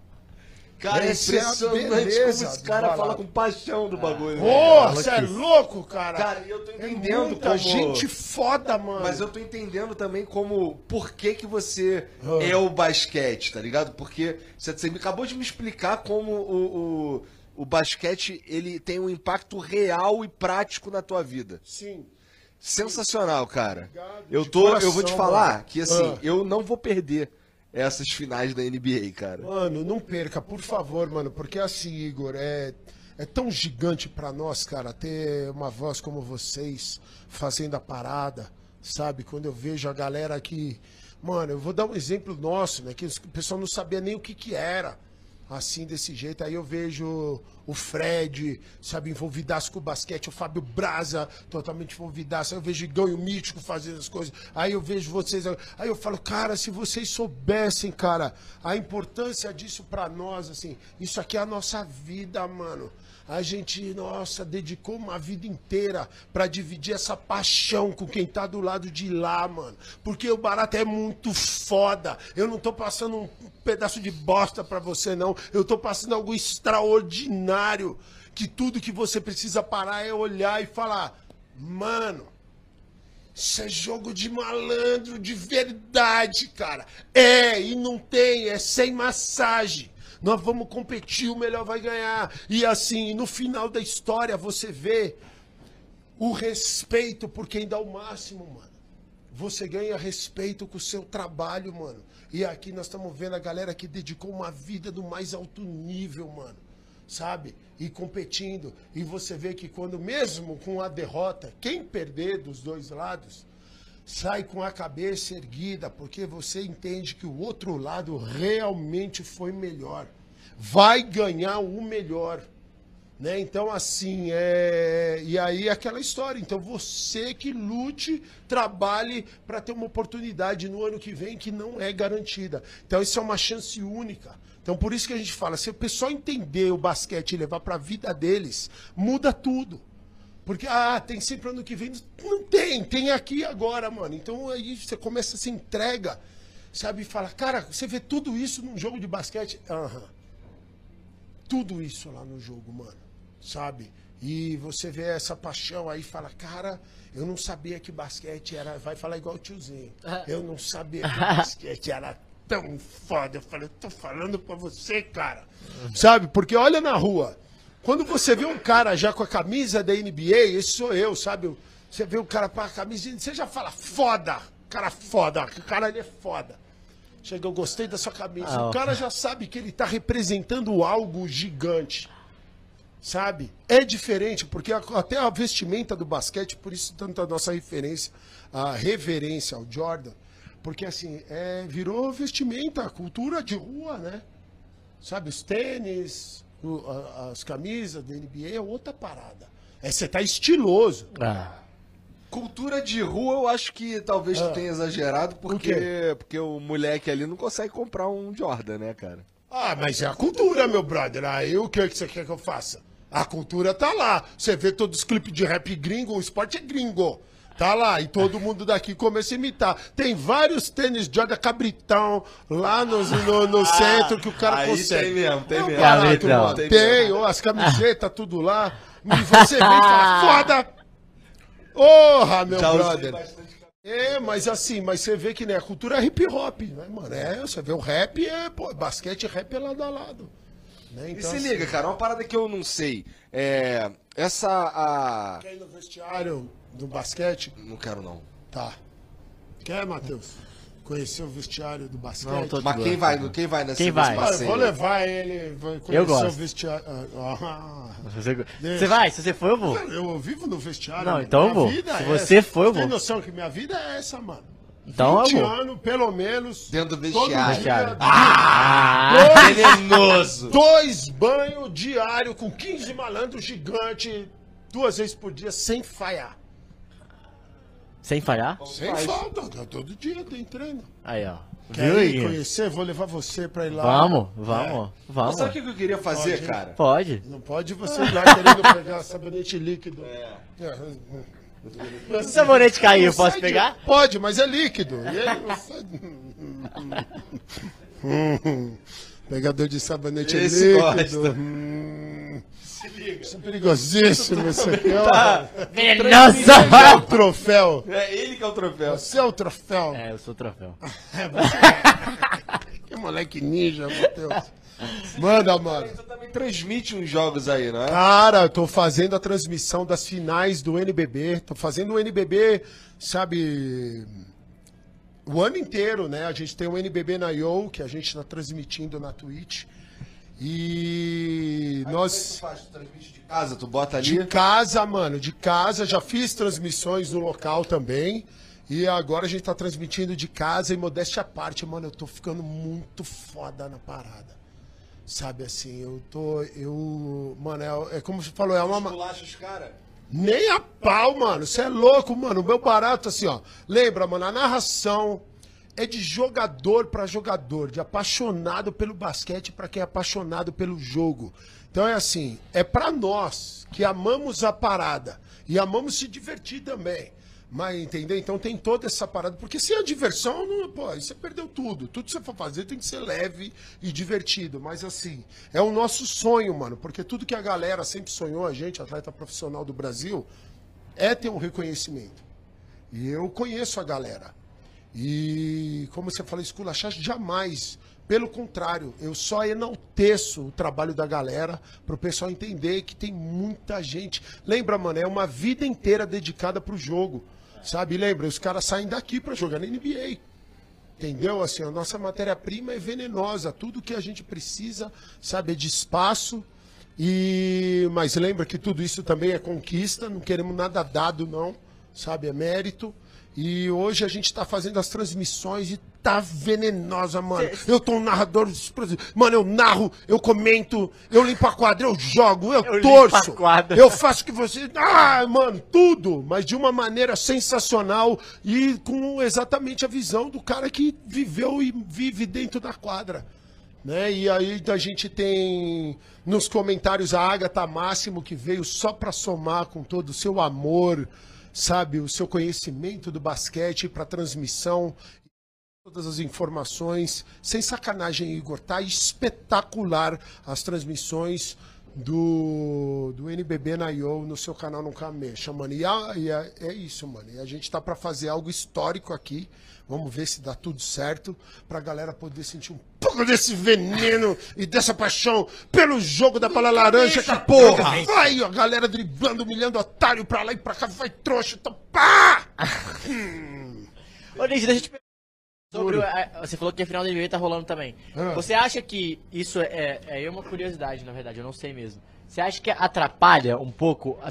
Speaker 1: Cara, é
Speaker 2: Essa é
Speaker 1: impressionante
Speaker 2: beleza
Speaker 1: como esse cara fala com paixão do bagulho. né?
Speaker 2: Pô, você é louco, cara.
Speaker 1: Cara, eu tô
Speaker 2: É
Speaker 1: entendendo
Speaker 2: muita
Speaker 1: como-
Speaker 2: gente foda, mano.
Speaker 1: Mas eu tô entendendo também como por que que você
Speaker 2: Ah.
Speaker 1: é o basquete, tá ligado? Porque você, me acabou de me explicar como o, o, o basquete ele tem um impacto real e prático na tua vida.
Speaker 2: Sim.
Speaker 1: Sensacional, cara.
Speaker 2: Obrigado,
Speaker 1: Eu tô, eu vou te
Speaker 2: coração,
Speaker 1: falar
Speaker 2: mano.
Speaker 1: que assim,
Speaker 2: Ah.
Speaker 1: eu não vou perder essas finais da NBA, cara.
Speaker 2: Mano, não perca, por favor, mano, porque assim, Igor, é, é tão gigante pra nós, cara, ter uma voz como vocês fazendo a parada, sabe? Quando eu vejo a galera aqui. Mano, eu vou dar um exemplo nosso, né? Que o pessoal não sabia nem o que que era. Assim, desse jeito. Aí eu vejo o Fred, sabe, envolvidaço com o basquete, o Fábio Braza, totalmente envolvidaço. Aí eu vejo o Igão e o Mítico fazendo as coisas. Aí eu vejo vocês. Aí eu falo, cara, se vocês soubessem, cara, a importância disso pra nós, assim, isso aqui é a nossa vida, mano. A gente, nossa, dedicou uma vida inteira pra dividir essa paixão com quem tá do lado de lá, mano. Porque o barato é muito foda. Eu não tô passando um pedaço de bosta pra você, não. Eu tô passando algo extraordinário. Que tudo que você precisa parar é olhar e falar, mano. Isso é jogo de malandro de verdade, cara. É, e não tem, é sem massagem. Nós vamos competir, o melhor vai ganhar. E assim, no final da história você vê o respeito por quem dá o máximo, mano. Você ganha respeito com o seu trabalho, mano. E aqui nós estamos vendo a galera que dedicou uma vida do mais alto nível, mano. Sabe? E competindo. E você vê que quando, mesmo com a derrota, quem perder dos dois lados, sai com a cabeça erguida, porque você entende que o outro lado realmente foi melhor. Vai ganhar o melhor. Né? Então, assim, é... e aí é aquela história. Então, você que lute, trabalhe para ter uma oportunidade no ano que vem que não é garantida. Então, isso é uma chance única. Então, por isso que a gente fala: se o pessoal entender o basquete e levar para a vida deles, muda tudo. Porque, ah, tem sempre ano que vem. Não tem, tem aqui agora, mano. Então, aí você começa a se entrega, sabe? E fala: cara, você vê tudo isso num jogo de basquete? Aham tudo isso lá no jogo, mano. Sabe? E você vê essa paixão aí fala, cara, eu não sabia que basquete era. Vai falar igual o tiozinho. Eu não sabia que basquete era tão foda. Eu falei, eu tô falando pra você, cara. Sabe? Porque olha na rua. Quando você vê um cara já com a camisa da NBA, esse sou eu, sabe? Você vê o cara com a camisa, você já fala, foda! Cara foda, o cara ele é foda. Chega, eu gostei da sua camisa.
Speaker 3: Ah,
Speaker 2: o cara já sabe que ele tá representando algo gigante. Sabe? É diferente, porque até a vestimenta do basquete, por isso tanto a nossa referência, a reverência ao Jordan, porque assim, é, virou vestimenta, a cultura de rua, né? Sabe, os tênis, as camisas da NBA é outra parada. É você tá estiloso.
Speaker 3: Ah.
Speaker 1: Cultura de rua, eu acho que talvez tu
Speaker 2: Ah.
Speaker 1: tenha exagerado, porque,
Speaker 2: quê?
Speaker 1: porque o moleque ali não consegue comprar um Jordan, né, cara?
Speaker 2: Ah, mas é a cultura, meu brother. Aí o que, que você quer que eu faça? A cultura tá lá. Você vê todos os clipes de rap gringo, o esporte é gringo. Tá lá, e todo mundo daqui começa a imitar. Tem vários tênis Jordan Cabritão lá no, no, no centro que o cara
Speaker 1: aí
Speaker 2: consegue.
Speaker 1: tem mesmo, tem
Speaker 2: É um
Speaker 1: mesmo.
Speaker 2: mano.
Speaker 1: Tem
Speaker 2: Tem,
Speaker 1: mesmo.
Speaker 2: ó, as camisetas, tudo lá. E você vem e fala, foda! Porra, meu
Speaker 1: Já
Speaker 2: brother. É, mas assim, mas você vê que né, a cultura é hip hop, né, mano? É, você vê o rap, é, pô, basquete e rap é lado a lado. Né?
Speaker 1: E
Speaker 2: Então,
Speaker 1: se
Speaker 2: assim,
Speaker 1: liga, cara, uma parada que eu não sei. É. Essa. A...
Speaker 2: Quer ir no vestiário do basquete?
Speaker 1: Não quero, não.
Speaker 2: Tá. Quer, Matheus? Conhecer o vestiário do basquete?
Speaker 3: Não, tô-
Speaker 1: Mas quem vai, quem vai nessa
Speaker 3: Quem vai?
Speaker 1: nesse
Speaker 2: Olha,
Speaker 1: passeio?
Speaker 2: vou levar ele, vou conhecer
Speaker 3: Eu gosto.
Speaker 2: o vestiário. Ah,
Speaker 3: Você,
Speaker 2: Deixa.
Speaker 3: você vai? Se você for, eu vou.
Speaker 2: ah. eu vivo no vestiário.
Speaker 3: Não,
Speaker 2: mano.
Speaker 3: então eu
Speaker 2: Minha
Speaker 3: vou.
Speaker 2: vida
Speaker 3: Se
Speaker 2: é
Speaker 3: você
Speaker 2: essa.
Speaker 3: for, eu
Speaker 2: Tem
Speaker 3: vou.
Speaker 2: noção que minha vida é essa, mano.
Speaker 3: Então eu
Speaker 2: 20
Speaker 3: vou.
Speaker 2: anos, pelo menos.
Speaker 1: Dentro do vestiário.
Speaker 2: dia,
Speaker 3: Ah!
Speaker 1: Venenoso!
Speaker 2: Dois banhos diário com 15 malandros gigante, duas vezes por dia, sem falhar.
Speaker 3: Sem falhar?
Speaker 2: Sem falta, todo dia tem treino.
Speaker 3: Aí, ó.
Speaker 2: Quer
Speaker 3: Viu,
Speaker 2: ir
Speaker 3: Iguinho?
Speaker 2: conhecer? Vou levar você pra ir lá.
Speaker 3: Vamos, vamos, vamos.
Speaker 1: Sabe o que que eu queria fazer,
Speaker 2: Pode.
Speaker 1: cara?
Speaker 3: Pode.
Speaker 2: Não pode você ir lá querendo pegar sabonete líquido. É.
Speaker 3: Se o sabonete caiu,
Speaker 2: Não
Speaker 3: posso
Speaker 2: sai de-
Speaker 3: pegar?
Speaker 2: Pode, mas é líquido. E não sai- Hum, Pegador de sabonete
Speaker 1: Esse
Speaker 2: líquido.
Speaker 1: gosta.
Speaker 2: Hum, Isso é perigosíssimo, isso aqui. ó.
Speaker 1: Tá.
Speaker 3: Venenoso!
Speaker 2: É o troféu.
Speaker 1: É ele que é o troféu.
Speaker 2: Você é o troféu.
Speaker 3: É, eu sou o troféu.
Speaker 2: Que moleque ninja, Matheus. Manda, mano.
Speaker 1: Você também transmite uns jogos aí, não é?
Speaker 2: Cara, eu tô fazendo a transmissão das finais do NBB. Tô fazendo o NBB, sabe, o ano inteiro, né? A gente tem o NBB na Yo, que a gente tá transmitindo na Twitch. E
Speaker 1: Como é que
Speaker 2: nós
Speaker 1: tu faz? Tu transmite de casa, tu bota ali.
Speaker 2: de casa, mano, de casa, já fiz transmissões no local também. E agora a gente tá transmitindo de casa e modéstia à parte, mano, eu tô ficando muito foda na parada. Sabe assim, eu tô. Eu. Mano, é, é como você falou, é uma.
Speaker 1: Os caras.
Speaker 2: Nem a pau, mano. Você é louco, mano. O meu barato, assim, ó. Lembra, mano, a narração é de jogador pra jogador, de apaixonado pelo basquete pra quem é apaixonado pelo jogo. Então é assim, é pra nós que amamos a parada e amamos se divertir também. Mas, entendeu? Então tem toda essa parada. Porque se é diversão, não, pô, aí você perdeu tudo. Tudo que você for fazer tem que ser leve e divertido. Mas, assim, é o nosso sonho, mano. Porque tudo que a galera sempre sonhou, a gente, atleta profissional do Brasil, é ter um reconhecimento. E eu conheço a galera. E, como você falou, esculachar jamais. Pelo contrário, eu só enalteço o trabalho da galera para o pessoal entender que tem muita gente. Lembra, mano, é uma vida inteira dedicada pro jogo. Sabe? Lembra, os caras saem daqui para jogar na NBA. Entendeu? Assim, a nossa matéria-prima é venenosa. Tudo que a gente precisa, sabe, é de espaço. E mas lembra que tudo isso também é conquista, não queremos nada dado não, sabe, é mérito. E hoje a gente tá fazendo as transmissões e tá venenosa, mano. Eu tô um narrador, mano, eu narro, eu comento, eu limpo a quadra, eu jogo, eu,
Speaker 3: Eu
Speaker 2: torço.
Speaker 3: quadra.
Speaker 2: Eu faço o que você, ah, mano, tudo, mas de uma maneira sensacional e com exatamente a visão do cara que viveu e vive dentro da quadra né? E aí a gente tem nos comentários a Agatha Máximo que veio só para somar com todo o seu amor, sabe, o seu conhecimento do basquete para transmissão, todas as informações, sem sacanagem, Igor, tá espetacular as transmissões do, do NBB na IO no seu canal Nunca Mexa, mano. E, a- e a- é isso, mano. E a gente tá para fazer algo histórico aqui. Vamos ver se dá tudo certo pra galera poder sentir um pouco desse veneno e dessa paixão pelo jogo da bala laranja. Que porra! Vai, a galera driblando, humilhando otário pra lá e pra cá, vai trouxa, então pá!
Speaker 3: Ô, Nish, deixa eu te perguntar. Sobre o- a- você falou que a final da NBA tá rolando também.
Speaker 2: Ah.
Speaker 3: Você acha que isso é, é uma curiosidade, na verdade, eu não sei mesmo. Você acha que atrapalha um pouco a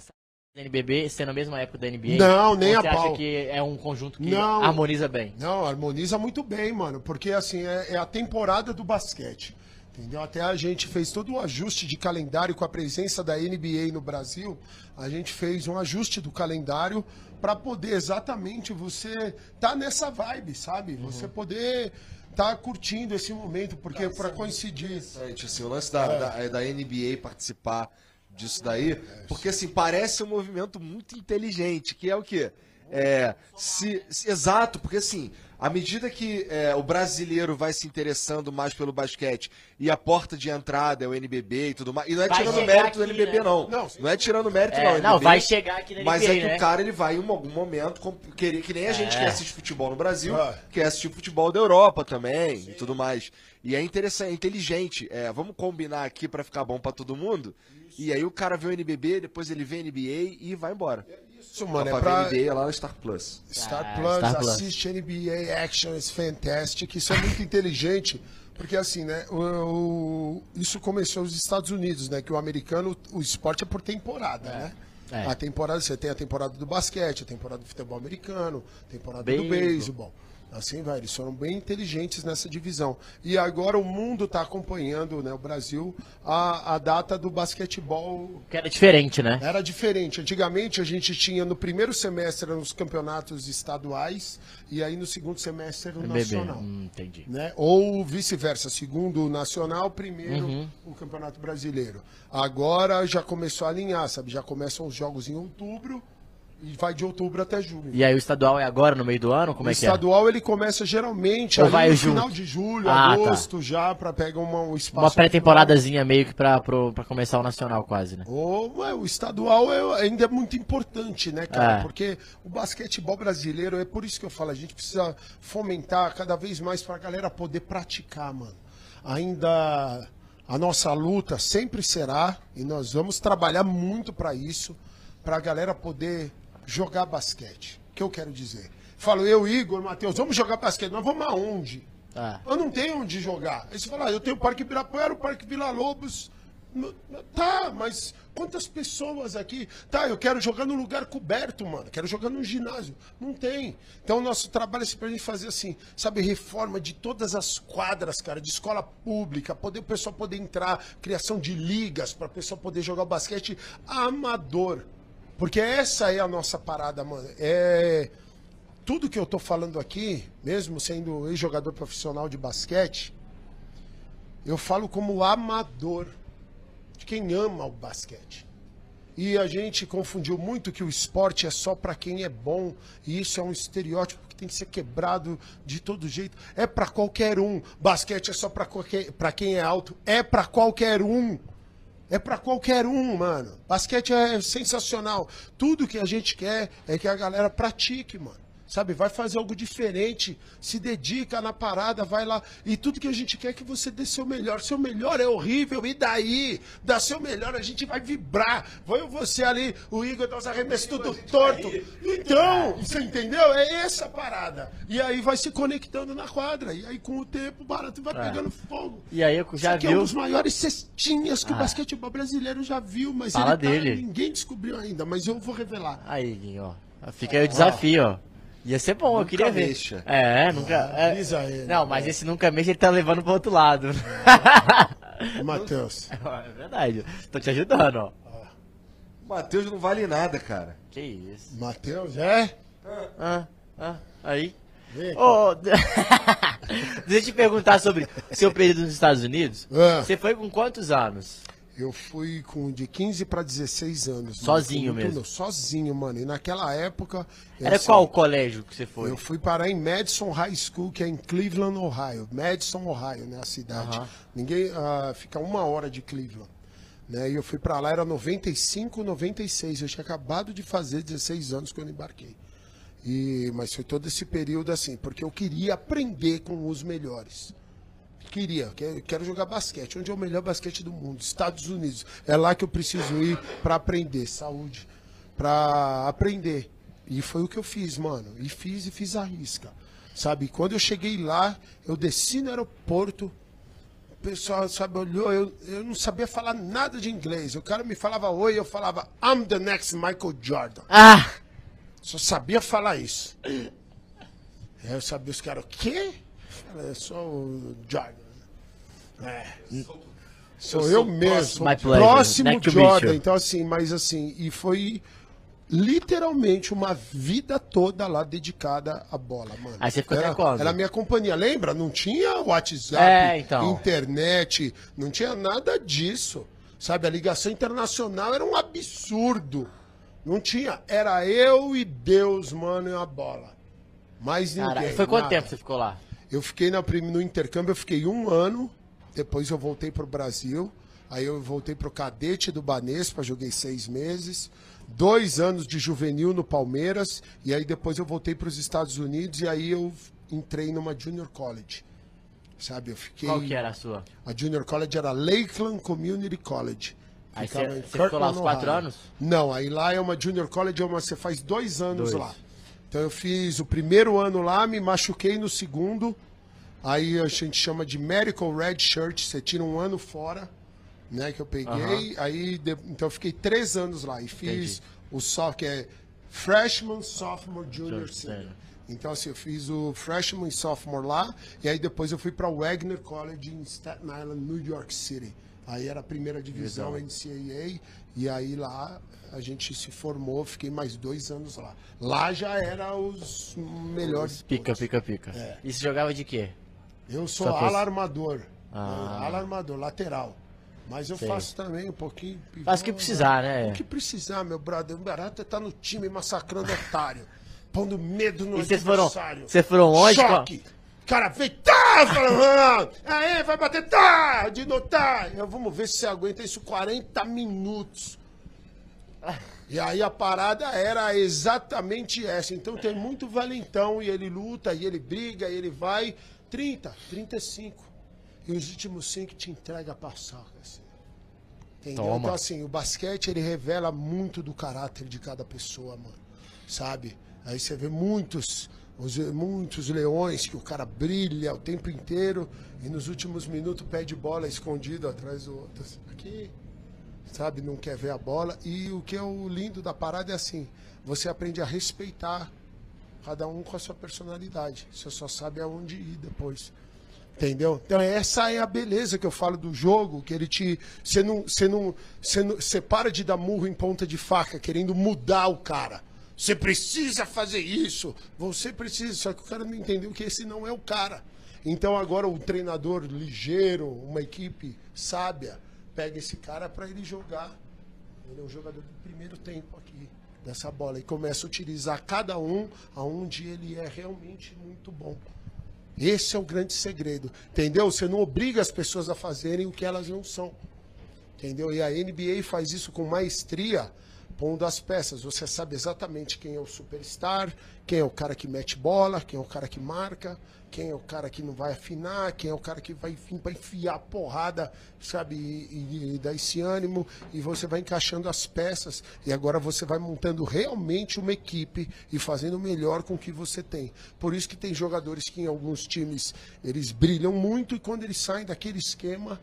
Speaker 3: da NBB sendo a mesma época da NBA?
Speaker 2: Não, nem a
Speaker 3: você acha
Speaker 2: pau.
Speaker 3: que é um conjunto que
Speaker 2: Não.
Speaker 3: harmoniza bem?
Speaker 2: Não, harmoniza muito bem, mano, porque assim, é, é a temporada do basquete. Entendeu? Até a gente fez todo o ajuste de calendário com a presença da NBA no Brasil. A gente fez um ajuste do calendário para poder exatamente você tá nessa vibe, sabe? Você poder tá curtindo esse momento, porque para coincidir.
Speaker 1: interessante, assim, o lance da, da, da NBA participar disso daí, porque assim, parece um movimento muito inteligente, que é o quê? É, se, se- exato, porque assim, à medida que é, o brasileiro vai se interessando mais pelo basquete e a porta de entrada é o NBB e tudo mais, e não é
Speaker 3: Vai
Speaker 1: tirando mérito do
Speaker 3: aqui,
Speaker 1: NBB
Speaker 3: né?
Speaker 1: não,
Speaker 2: Não,
Speaker 1: não é tirando mérito
Speaker 3: É,
Speaker 1: não,
Speaker 3: não,
Speaker 1: NBB,
Speaker 3: vai chegar aqui na
Speaker 1: Mas
Speaker 3: NBA,
Speaker 1: é que
Speaker 3: né?
Speaker 1: o cara ele vai em algum momento querer que nem a gente
Speaker 3: É.
Speaker 1: que assiste futebol no Brasil,
Speaker 2: Ah.
Speaker 1: quer assistir futebol da Europa também e tudo mais. E é interessante, é inteligente. É, vamos combinar aqui pra ficar bom pra todo mundo. E aí o cara vê o NBB, depois ele vê NBA e vai embora.
Speaker 2: Isso,
Speaker 1: Mano,
Speaker 2: é
Speaker 1: pra NBA lá no Star Plus.
Speaker 2: Star
Speaker 3: Ah,
Speaker 2: Plus,
Speaker 3: Star Plus.
Speaker 2: assiste NBA Action, is fantastic. Isso é muito inteligente, porque assim, né? O, o- isso começou nos Estados Unidos, né? Que o americano, o esporte é por temporada, né?
Speaker 3: É.
Speaker 2: A temporada, você tem a temporada do basquete, a temporada do futebol americano, a temporada do
Speaker 3: Beisebol.
Speaker 2: Assim vai, eles foram bem inteligentes nessa divisão. E agora o mundo está acompanhando, né, o Brasil, a, a data do basquetebol
Speaker 3: Que era diferente, né?
Speaker 2: era diferente. Antigamente a gente tinha no primeiro semestre nos campeonatos estaduais e aí no segundo semestre o
Speaker 3: NBB.
Speaker 2: nacional.
Speaker 3: Hum, entendi.
Speaker 2: Né? Ou vice-versa, segundo o nacional, primeiro
Speaker 3: Uhum.
Speaker 2: o Campeonato Brasileiro. Agora já começou a alinhar, sabe? Já começam os jogos em outubro e vai de outubro até julho.
Speaker 3: E aí o estadual é agora, no meio do ano? Como
Speaker 2: o
Speaker 3: é que é?
Speaker 2: estadual ele começa geralmente
Speaker 3: Ou vai
Speaker 2: no
Speaker 3: junto?
Speaker 2: final de julho,
Speaker 3: Ah, tá.
Speaker 2: agosto já para pegar uma, um espaço.
Speaker 3: Uma pré-temporadazinha meio que pra, pro, pra começar o nacional quase, né?
Speaker 2: Ô, ué, o estadual é- ainda é muito importante, né, cara?
Speaker 3: É.
Speaker 2: Porque o basquetebol brasileiro, é por isso que eu falo, a gente precisa fomentar cada vez mais pra galera poder praticar, mano. Ainda a nossa luta sempre será, e nós vamos trabalhar muito pra isso, pra galera poder jogar basquete. O que eu quero dizer? Falo, eu, Igor, Matheus, vamos jogar basquete, nós vamos aonde?
Speaker 3: Ah.
Speaker 2: Eu não tenho onde jogar. Aí você fala, ah, eu tenho o Parque Ibirapuera, o Parque Vila Lobos. Tá, mas quantas pessoas aqui? Tá, eu quero jogar num lugar coberto, mano. Quero jogar num ginásio. Não tem. Então o nosso trabalho é a gente fazer assim, sabe, reforma de todas as quadras, cara, de escola pública, poder o pessoal poder entrar, criação de ligas para o pessoal poder jogar basquete amador. Porque essa é a nossa parada, mano. É tudo que eu tô falando aqui, mesmo sendo ex-jogador profissional de basquete, eu falo como amador, de quem ama o basquete. E a gente confundiu muito que o esporte é só para quem é bom, e isso é um estereótipo que tem que ser quebrado de todo jeito. É para qualquer um. Basquete é só para quem é alto, é para qualquer um. É pra qualquer um, mano. Basquete é sensacional. Tudo que a gente quer é que a galera pratique, mano. Sabe, vai fazer algo diferente, se dedica na parada, vai lá. E tudo que a gente quer é que você dê seu melhor. Seu melhor é horrível, e daí? Dá seu melhor, a gente vai vibrar. Vai você ali, o Igor dá os arremessos tudo torto. Então, você entendeu? É essa a parada. E aí vai se conectando na quadra. E aí com o tempo o barato vai
Speaker 3: É.
Speaker 2: pegando fogo.
Speaker 3: E aí eu
Speaker 2: Isso
Speaker 3: já
Speaker 2: aqui é um dos maiores cestinhas que
Speaker 3: Ah.
Speaker 2: o basquetebol brasileiro já viu, mas
Speaker 3: Fala
Speaker 2: ele tá-
Speaker 3: dele.
Speaker 2: ninguém descobriu ainda, mas eu vou revelar.
Speaker 3: Aí, Guinho, ó. Fica aí o desafio, ó. Ia ser bom, eu queria ver.
Speaker 1: mexa.
Speaker 3: É, nunca. é.
Speaker 2: avisa ele.
Speaker 3: Não, mas esse nunca mexe, ele tá levando pro outro lado.
Speaker 2: Matheus.
Speaker 3: é verdade. Tô te ajudando, ó.
Speaker 1: O Matheus não vale nada, cara.
Speaker 3: Que isso.
Speaker 2: Matheus, é?
Speaker 3: Ah, ah, aí.
Speaker 2: Vem.
Speaker 3: Ô, deixa eu te perguntar sobre seu período nos Estados Unidos.
Speaker 2: Ah.
Speaker 3: Você foi com quantos anos?
Speaker 2: Eu fui com de 15 para 16 anos.
Speaker 3: Sozinho
Speaker 2: muito
Speaker 3: mesmo?
Speaker 2: Sozinho, mano. E naquela época.
Speaker 3: Era
Speaker 2: assim,
Speaker 3: qual o colégio que você foi?
Speaker 2: Eu fui parar em Madison High School, que é em Cleveland, Ohio. Madison, Ohio, né? A cidade. Ninguém. ah, fica uma hora de Cleveland. Né? E eu fui pra lá, era 95, 96. Eu tinha acabado de fazer 16 anos quando embarquei. E, mas foi todo esse período assim, porque eu queria aprender com os melhores. Queria, que- quero jogar basquete. Onde é o melhor basquete do mundo? Estados Unidos. É lá que eu preciso ir para aprender. Saúde. Para aprender. E foi o que eu fiz, mano. E fiz e fiz a risca. Sabe? Quando eu cheguei lá, eu desci no aeroporto. O pessoal, sabe, olhou. Eu, eu não sabia falar nada de inglês. O cara me falava oi, eu falava I'm the next Michael Jordan.
Speaker 3: Ah!
Speaker 2: Só sabia falar isso. Aí eu sabia os caras, o quê? Eu falei, é só o Jordan. É. Sou eu, mesmo. Próximo
Speaker 3: meet
Speaker 2: Jordan. Então, assim, mas assim, e foi literalmente uma vida toda lá dedicada à bola, mano.
Speaker 3: Aí você ficou
Speaker 2: era,
Speaker 3: até quando?
Speaker 2: Era a minha companhia, lembra? Não tinha WhatsApp,
Speaker 3: É, então.
Speaker 2: internet, não tinha nada disso. Sabe, a ligação internacional era um absurdo. Não tinha. Era eu e Deus, mano, e a bola. Mais ninguém.
Speaker 3: Cara, foi quanto
Speaker 2: nada.
Speaker 3: tempo você ficou lá?
Speaker 2: Eu fiquei na, no intercâmbio, eu fiquei um ano. Depois eu voltei pro Brasil. Aí eu voltei pro cadete do Banespa, joguei seis meses. Dois anos de juvenil no Palmeiras. E aí depois eu voltei para os Estados Unidos e aí eu entrei numa Junior College. Sabe, eu fiquei.
Speaker 3: Qual que era a sua?
Speaker 2: A Junior College era Lakeland Community College.
Speaker 3: Aí você- ficou lá os quatro
Speaker 2: Ohio.
Speaker 3: anos?
Speaker 2: Não, aí lá é uma Junior College, é uma, você faz dois anos
Speaker 3: Dois.
Speaker 2: lá. Então eu fiz o primeiro ano lá, me machuquei no segundo. Aí a gente chama de Medical Red Shirt, você tira um ano fora, né? Que eu peguei. Aí de- então eu fiquei três anos lá e fiz
Speaker 3: Entendi.
Speaker 2: o soft, que é Freshman, Sophomore, Junior, Senior. Então, assim, eu fiz o freshman e sophomore lá, e aí depois eu fui para Wagner College em Staten Island, New York City. Aí era a primeira divisão NCAA, e aí lá a gente se formou, fiquei mais dois anos lá. Lá já era os melhores.
Speaker 3: Pica, pica, pica.
Speaker 2: É.
Speaker 3: E você jogava de quê?
Speaker 2: Eu sou
Speaker 3: Só
Speaker 2: alarmador.
Speaker 3: Ah.
Speaker 2: Alarmador, lateral. Mas eu
Speaker 3: Sei.
Speaker 2: faço também um pouquinho.
Speaker 3: Faz o que precisar, né?
Speaker 2: O que precisar, meu brother. O Barata tá no time massacrando otário. Pondo medo no
Speaker 3: E foram,
Speaker 2: adversário.
Speaker 3: vocês foram longe?
Speaker 2: Choque. Cara, vem, tá, ah, aí, vai bater, tá, de notar. Eu, vamos ver se você aguenta isso 40 minutos. E aí a parada era exatamente essa. Então tem muito valentão e ele luta, e ele briga, e ele vai. 30, 35. E os últimos 5 te entrega a paçoca, assim. Entendeu?
Speaker 3: Toma.
Speaker 2: Então, assim, o basquete ele revela muito do caráter de cada pessoa, mano. Sabe? Aí você vê muitos, os- muitos leões que o cara brilha o tempo inteiro e nos últimos minutos pede bola escondido atrás do outro. assim, Aqui, sabe? Não quer ver a bola. E o que é o lindo da parada é assim: você aprende a respeitar cada um com a sua personalidade. Você só sabe aonde ir depois. Entendeu? Então essa é a beleza que eu falo do jogo, que ele te. Você não. Você não. Você não. Você para de dar murro em ponta de faca, querendo mudar o cara. Você precisa fazer isso. Você precisa, só que o cara não entendeu que esse não é o cara. Então agora o treinador ligeiro, uma equipe sábia, pega esse cara para ele jogar. Ele é um jogador do primeiro tempo aqui dessa bola e começa a utilizar cada um aonde ele é realmente muito bom. Esse é o grande segredo, entendeu? Você não obriga as pessoas a fazerem o que elas não são, entendeu? E a NBA faz isso com maestria, pondo as peças. Você sabe exatamente quem é o superstar, quem é o cara que mete bola, quem é o cara que marca, quem é o cara que não vai afinar, quem é o cara que vai para enfiar porrada, sabe? E, e- e dar esse ânimo, e você vai encaixando as peças, e agora você vai montando realmente uma equipe e fazendo o melhor com o que você tem. Por isso que tem jogadores que em alguns times eles brilham muito, e quando eles saem daquele esquema,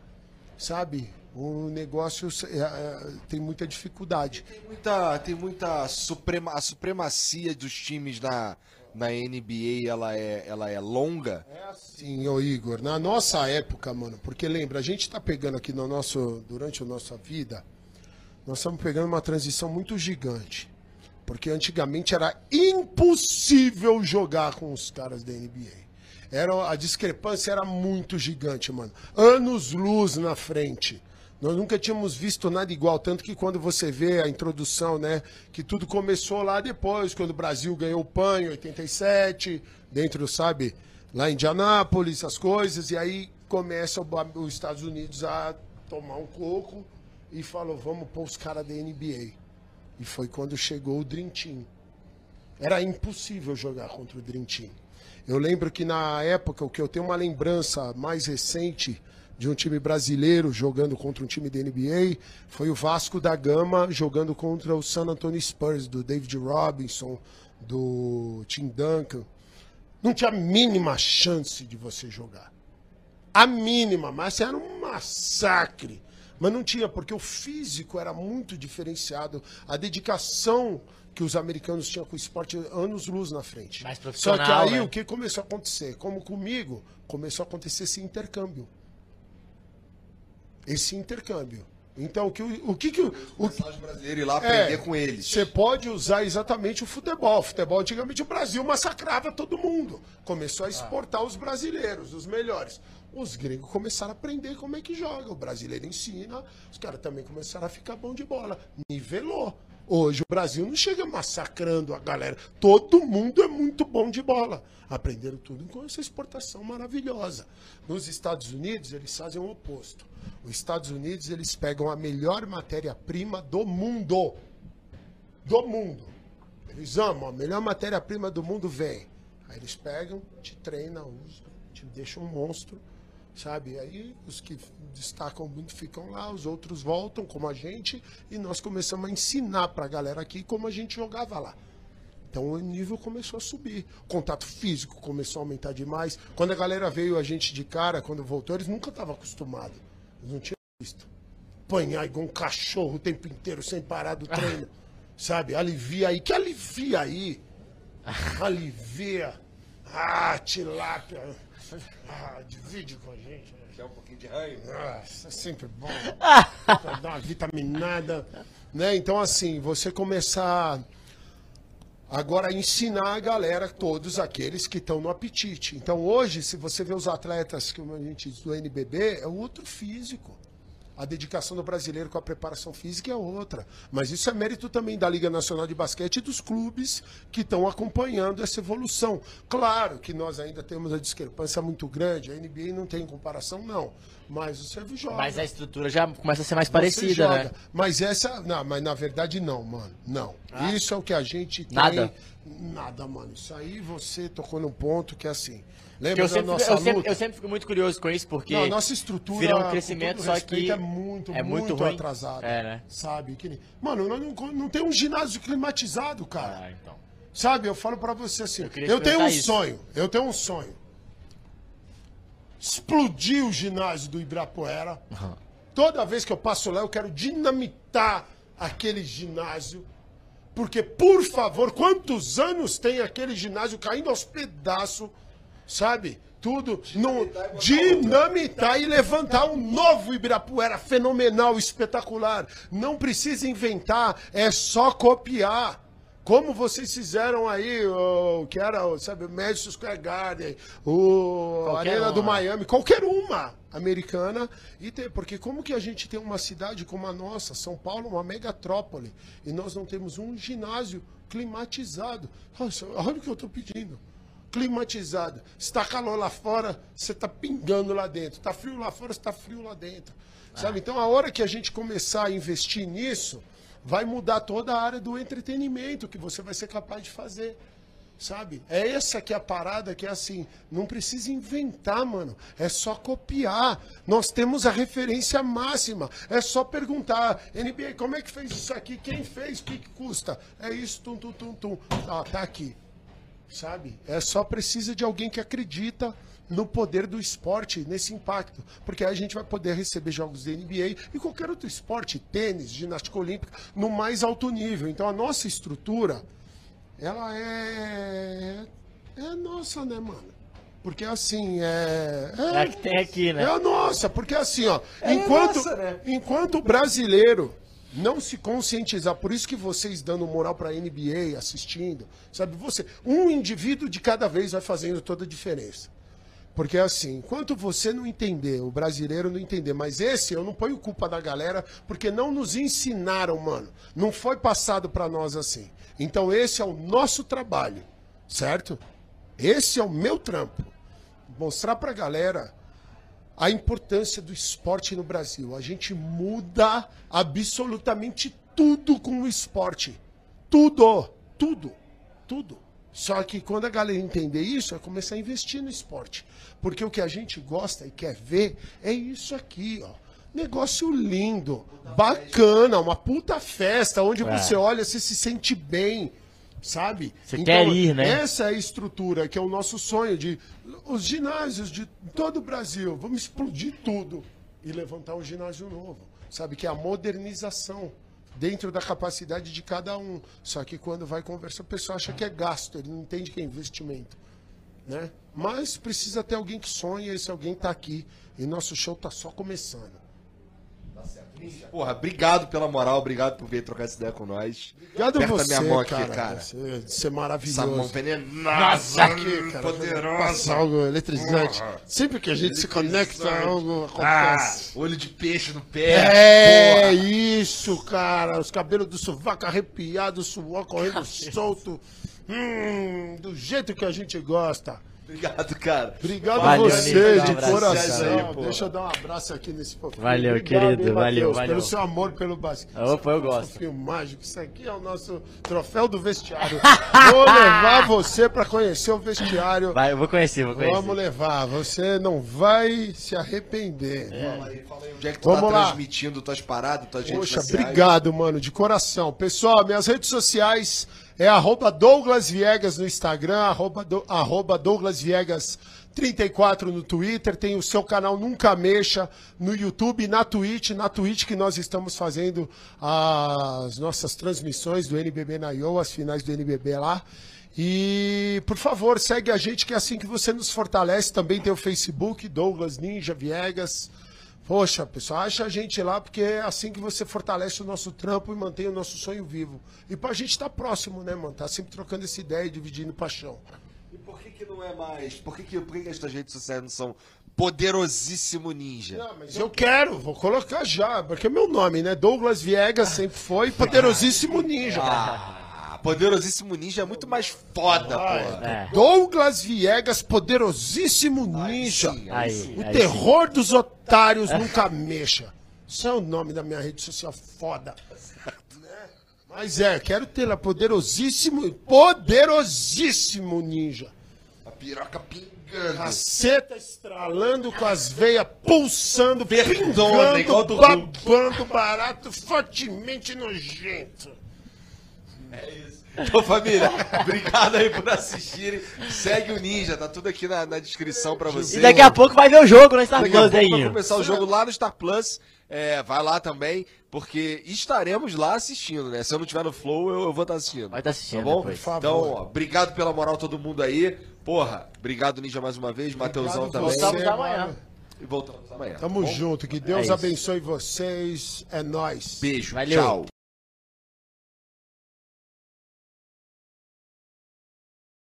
Speaker 2: sabe? O negócio é, é, tem muita dificuldade.
Speaker 1: Tem muita, tem muita suprema, a supremacia dos times na, na NBA, ela é, ela é longa.
Speaker 2: Sim, ô Igor, na nossa época, mano, porque lembra, a gente tá pegando aqui no nosso, durante a nossa vida, nós estamos pegando uma transição muito gigante. Porque antigamente era impossível jogar com os caras da NBA. Era, a discrepância era muito gigante, mano. Anos luz na frente. Nós nunca tínhamos visto nada igual, tanto que quando você vê a introdução, né, que tudo começou lá depois, quando o Brasil ganhou o PAN em 87, dentro, sabe, lá em Indianápolis, as coisas, e aí começa os Estados Unidos a tomar um coco e falou, vamos pôr os caras da NBA. E foi quando chegou o Team. Era impossível jogar contra o Team. Eu lembro que na época, o que eu tenho uma lembrança mais recente de um time brasileiro jogando contra um time da NBA foi o Vasco da Gama jogando contra o San Antonio Spurs, do David Robinson, do Tim Duncan. Não tinha a mínima chance de você jogar. A mínima, mas era um massacre. Mas não tinha, porque o físico era muito diferenciado. A dedicação que os americanos tinham com o esporte, anos luz na frente.
Speaker 3: Mais
Speaker 2: Só
Speaker 3: profissional,
Speaker 2: que aí
Speaker 3: né?
Speaker 2: o que começou a acontecer? Como comigo, começou a acontecer esse intercâmbio. Esse intercâmbio. Então, o que o, o que, que o, o,
Speaker 1: Os brasileiros ir lá aprender
Speaker 2: é,
Speaker 1: com eles.
Speaker 2: Você pode usar exatamente o futebol. Futebol, antigamente, o Brasil massacrava todo mundo. Começou a exportar os brasileiros, os melhores. Os gringos começaram a aprender como é que joga. O brasileiro ensina, os caras também começaram a ficar bom de bola. Nivelou. Hoje o Brasil não chega massacrando a galera. Todo mundo é muito bom de bola. Aprenderam tudo com essa exportação maravilhosa. Nos Estados Unidos, eles fazem o oposto. Os Estados Unidos, eles pegam a melhor matéria-prima do mundo. Do mundo. Eles amam, a melhor matéria-prima do mundo vem. Aí eles pegam, te treinam, usam, te deixam um monstro, sabe? Aí os que destacam muito ficam lá, os outros voltam, como a gente, e nós começamos a ensinar pra galera aqui como a gente jogava lá. Então o nível começou a subir. O contato físico começou a aumentar demais. Quando a galera veio a gente de cara, quando voltou, eles nunca estavam acostumados. Eles não tinham visto. Apanhar igual um cachorro o tempo inteiro, sem parar do treino. Sabe? Alivia aí. Que alivia aí? Alivia. Ah, tilápia. Ah, divide com a gente.
Speaker 1: Quer um pouquinho de ranho?
Speaker 2: Nossa, é sempre bom. pra dar uma vitaminada. Né? Então, assim, você começar agora a ensinar a galera, todos aqueles que estão no apetite. Então, hoje, se você vê os atletas, como a gente diz, do NBB, é outro físico. A dedicação do brasileiro com a preparação física é outra. Mas isso é mérito também da Liga Nacional de Basquete e dos clubes que estão acompanhando essa evolução. Claro que nós ainda temos a discrepância muito grande, a NBA não tem comparação, não. Mas o serve joga.
Speaker 3: Mas a estrutura já começa a ser mais
Speaker 2: Você
Speaker 3: parecida,
Speaker 2: joga.
Speaker 3: né?
Speaker 2: Mas essa. Não, mas na verdade não, mano. Não. Isso é o que a gente tem.
Speaker 3: Nada?
Speaker 2: Nada, mano. Isso aí você tocou num ponto que é assim. Lembra
Speaker 3: eu
Speaker 2: da
Speaker 3: sempre,
Speaker 2: nossa
Speaker 3: eu, sempre,
Speaker 2: luta?
Speaker 3: eu sempre fico muito curioso com isso, porque
Speaker 2: Não, a nossa estrutura
Speaker 3: vira um crescimento, só que
Speaker 2: é muito,
Speaker 3: é muito
Speaker 2: muito.
Speaker 3: É, né?
Speaker 2: Sabe? Que nem- Mano, nós não, não tem um ginásio climatizado, cara.
Speaker 3: Ah, então.
Speaker 2: Sabe? Eu falo pra você assim.
Speaker 3: Eu
Speaker 2: Eu, tenho um
Speaker 3: isso.
Speaker 2: sonho. Eu tenho um sonho. Explodir o ginásio do Ibirapuera. Toda vez que eu passo lá, eu quero dinamitar aquele ginásio. Porque, por favor, quantos anos tem aquele ginásio caindo aos pedaços, sabe? Tudo. No, dinamitar e levantar um novo Ibirapuera fenomenal, espetacular. Não precisa inventar, é só copiar. Como vocês fizeram aí, o que era, o, sabe, o Madison Square Garden, o
Speaker 3: Qualquer
Speaker 2: Arena do
Speaker 3: uma.
Speaker 2: Miami, qualquer uma americana. E tem, porque como que a gente tem uma cidade como a nossa, São Paulo, uma megatrópole, e nós não temos um ginásio climatizado? Nossa, olha o que eu estou pedindo. Climatizado. Se tá calor lá fora, você tá pingando lá dentro. Tá frio lá fora, você tá frio lá dentro. Sabe? Então, a hora que a gente começar a investir nisso, vai mudar toda a área do entretenimento que você vai ser capaz de fazer. Sabe? É essa que é a parada que é assim, não precisa inventar, mano. É só copiar. Nós temos a referência máxima. É só perguntar, NBA, como é que fez isso aqui? Quem fez? O que, que custa? É isso, tum, tum, tum, tum. Ah, tá aqui. Sabe? É só precisa de alguém que acredita no poder do esporte, nesse impacto. Porque aí a gente vai poder receber jogos da NBA e qualquer outro esporte, tênis, ginástica olímpica, no mais alto nível. Então a nossa estrutura, ela é. É nossa, né, mano? Porque assim, é.
Speaker 3: É a que tem aqui, né?
Speaker 2: É a nossa, porque assim, ó, enquanto,
Speaker 1: nossa, né?
Speaker 2: enquanto o brasileiro não se conscientizar, por isso que vocês dando moral pra NBA, assistindo, sabe, você, um indivíduo de cada vez vai fazendo toda a diferença. Porque assim, enquanto você não entender, o brasileiro não entender, mas esse eu não ponho culpa da galera, porque não nos ensinaram, mano. Não foi passado pra nós assim. Então esse é o nosso trabalho, certo? Esse é o meu trampo. Mostrar pra galera a importância do esporte no Brasil. A gente muda absolutamente tudo com o esporte. Tudo, tudo, tudo. Só que quando a galera entender isso, é começar a investir no esporte. Porque o que a gente gosta e quer ver é isso aqui, ó. Negócio lindo, bacana, uma puta festa, onde
Speaker 3: É.
Speaker 2: você olha, você se sente bem, sabe?
Speaker 3: Você quer ir, né?
Speaker 2: Essa é a estrutura que é o nosso sonho de os ginásios de todo o Brasil. Vamos explodir tudo e levantar um ginásio novo, sabe? Que é a modernização dentro da capacidade de cada um. Só que quando vai conversar, o pessoal acha que é gasto, ele não entende que é investimento, né? Mas precisa ter alguém que sonha, esse alguém está aqui e nosso show está só começando.
Speaker 1: Porra, obrigado pela moral, obrigado por vir trocar essa ideia com nós.
Speaker 2: Obrigado
Speaker 1: Aperta
Speaker 2: você,
Speaker 1: minha mão aqui,
Speaker 2: cara.
Speaker 1: cara.
Speaker 2: Você, você é maravilhoso.
Speaker 1: Essa mão venenosa,
Speaker 2: Nossa, aqui, cara.
Speaker 1: poderosa.
Speaker 2: Passa algo eletrizante.
Speaker 1: Porra.
Speaker 2: Sempre que a gente se conecta, algo
Speaker 1: Ah,
Speaker 2: acontece.
Speaker 1: olho de peixe no pé.
Speaker 2: É
Speaker 1: porra.
Speaker 2: isso, cara. Os cabelos do sovaco arrepiados, o suor correndo solto. Hum, do jeito que a gente gosta.
Speaker 1: Obrigado, cara.
Speaker 2: Obrigado
Speaker 3: Valeu,
Speaker 2: a você,
Speaker 3: Nico,
Speaker 2: de
Speaker 3: um
Speaker 2: coração.
Speaker 1: Aí.
Speaker 2: Deixa eu dar um abraço aqui nesse fofinho.
Speaker 3: Valeu,
Speaker 2: Obrigado,
Speaker 3: querido.
Speaker 2: hein,
Speaker 3: Valeu, valeu.
Speaker 2: Pelo seu amor pelo basquete.
Speaker 3: Opa, eu gosto.
Speaker 2: Mágico. Isso aqui é o nosso troféu do vestiário. Vou levar você pra conhecer o vestiário.
Speaker 3: Vai, eu vou conhecer, vou conhecer.
Speaker 2: Vamos levar. Você não vai se arrepender.
Speaker 1: Fala aí, fala aí, onde é que tu
Speaker 2: Vamos
Speaker 1: tá
Speaker 2: lá.
Speaker 1: transmitindo tuas paradas, tuas redes
Speaker 2: Poxa,
Speaker 1: sociais?
Speaker 2: obrigado, mano, de coração. Pessoal, minhas redes sociais é arroba Douglas Viegas no Instagram, arroba, do- arroba Douglas Viegas 34 no Twitter, tem o seu canal Nunca Mexa no YouTube na Twitch, na Twitch que nós estamos fazendo as nossas transmissões do NBB na IO, as finais do NBB lá. E, por favor, segue a gente que é assim que você nos fortalece. Também tem o Facebook, Douglas Ninja Viegas. Poxa, pessoal, acha a gente lá porque é assim que você fortalece o nosso trampo e mantém o nosso sonho vivo. E pra gente estar próximo, né, mano? Tá sempre trocando essa ideia e dividindo paixão.
Speaker 1: E por que que não é mais? Por que que, por que que as redes sociais não são poderosíssimo ninja?
Speaker 2: Não, mas eu quero, vou colocar já, porque é meu nome, né? Douglas Viegas sempre foi poderosíssimo ninja.
Speaker 1: Ah, poderosíssimo ninja é muito mais foda, porra.
Speaker 3: É.
Speaker 2: Douglas Viegas, poderosíssimo ninja.
Speaker 1: sim,
Speaker 3: Aí,
Speaker 1: sim.
Speaker 2: O
Speaker 3: aí
Speaker 2: terror dos otários nunca mexa. Isso é o nome da minha rede social foda. Mas é, quero ter lá poderosíssimo, poderosíssimo ninja.
Speaker 1: A piroca pingando.
Speaker 2: Caceta estralando com as veias pulsando,
Speaker 1: Verdona, igual do
Speaker 2: pingando, babando barato, fortemente nojento.
Speaker 1: Ô família, obrigado aí por assistirem. Segue o Ninja, tá tudo aqui na, na descrição pra vocês.
Speaker 3: E daqui a pouco vai ver o jogo no Star
Speaker 1: Daqui
Speaker 3: Plus, hein?
Speaker 1: vai começar o jogo lá no Star Plus. É, vai lá também, porque estaremos lá assistindo, né? Se eu não tiver no Flow, eu, eu vou estar assistindo.
Speaker 3: Vai estar assistindo
Speaker 1: Tá bom?
Speaker 3: depois.
Speaker 2: Por favor.
Speaker 1: Então, ó, obrigado pela moral todo mundo aí. Porra, obrigado Ninja mais uma vez, Mateusão também.
Speaker 3: Voltamos amanhã.
Speaker 1: E voltamos amanhã.
Speaker 2: Tamo
Speaker 1: tá
Speaker 2: junto, que Deus
Speaker 3: É isso.
Speaker 2: abençoe vocês. É nóis.
Speaker 1: Beijo,
Speaker 3: Valeu.
Speaker 1: tchau.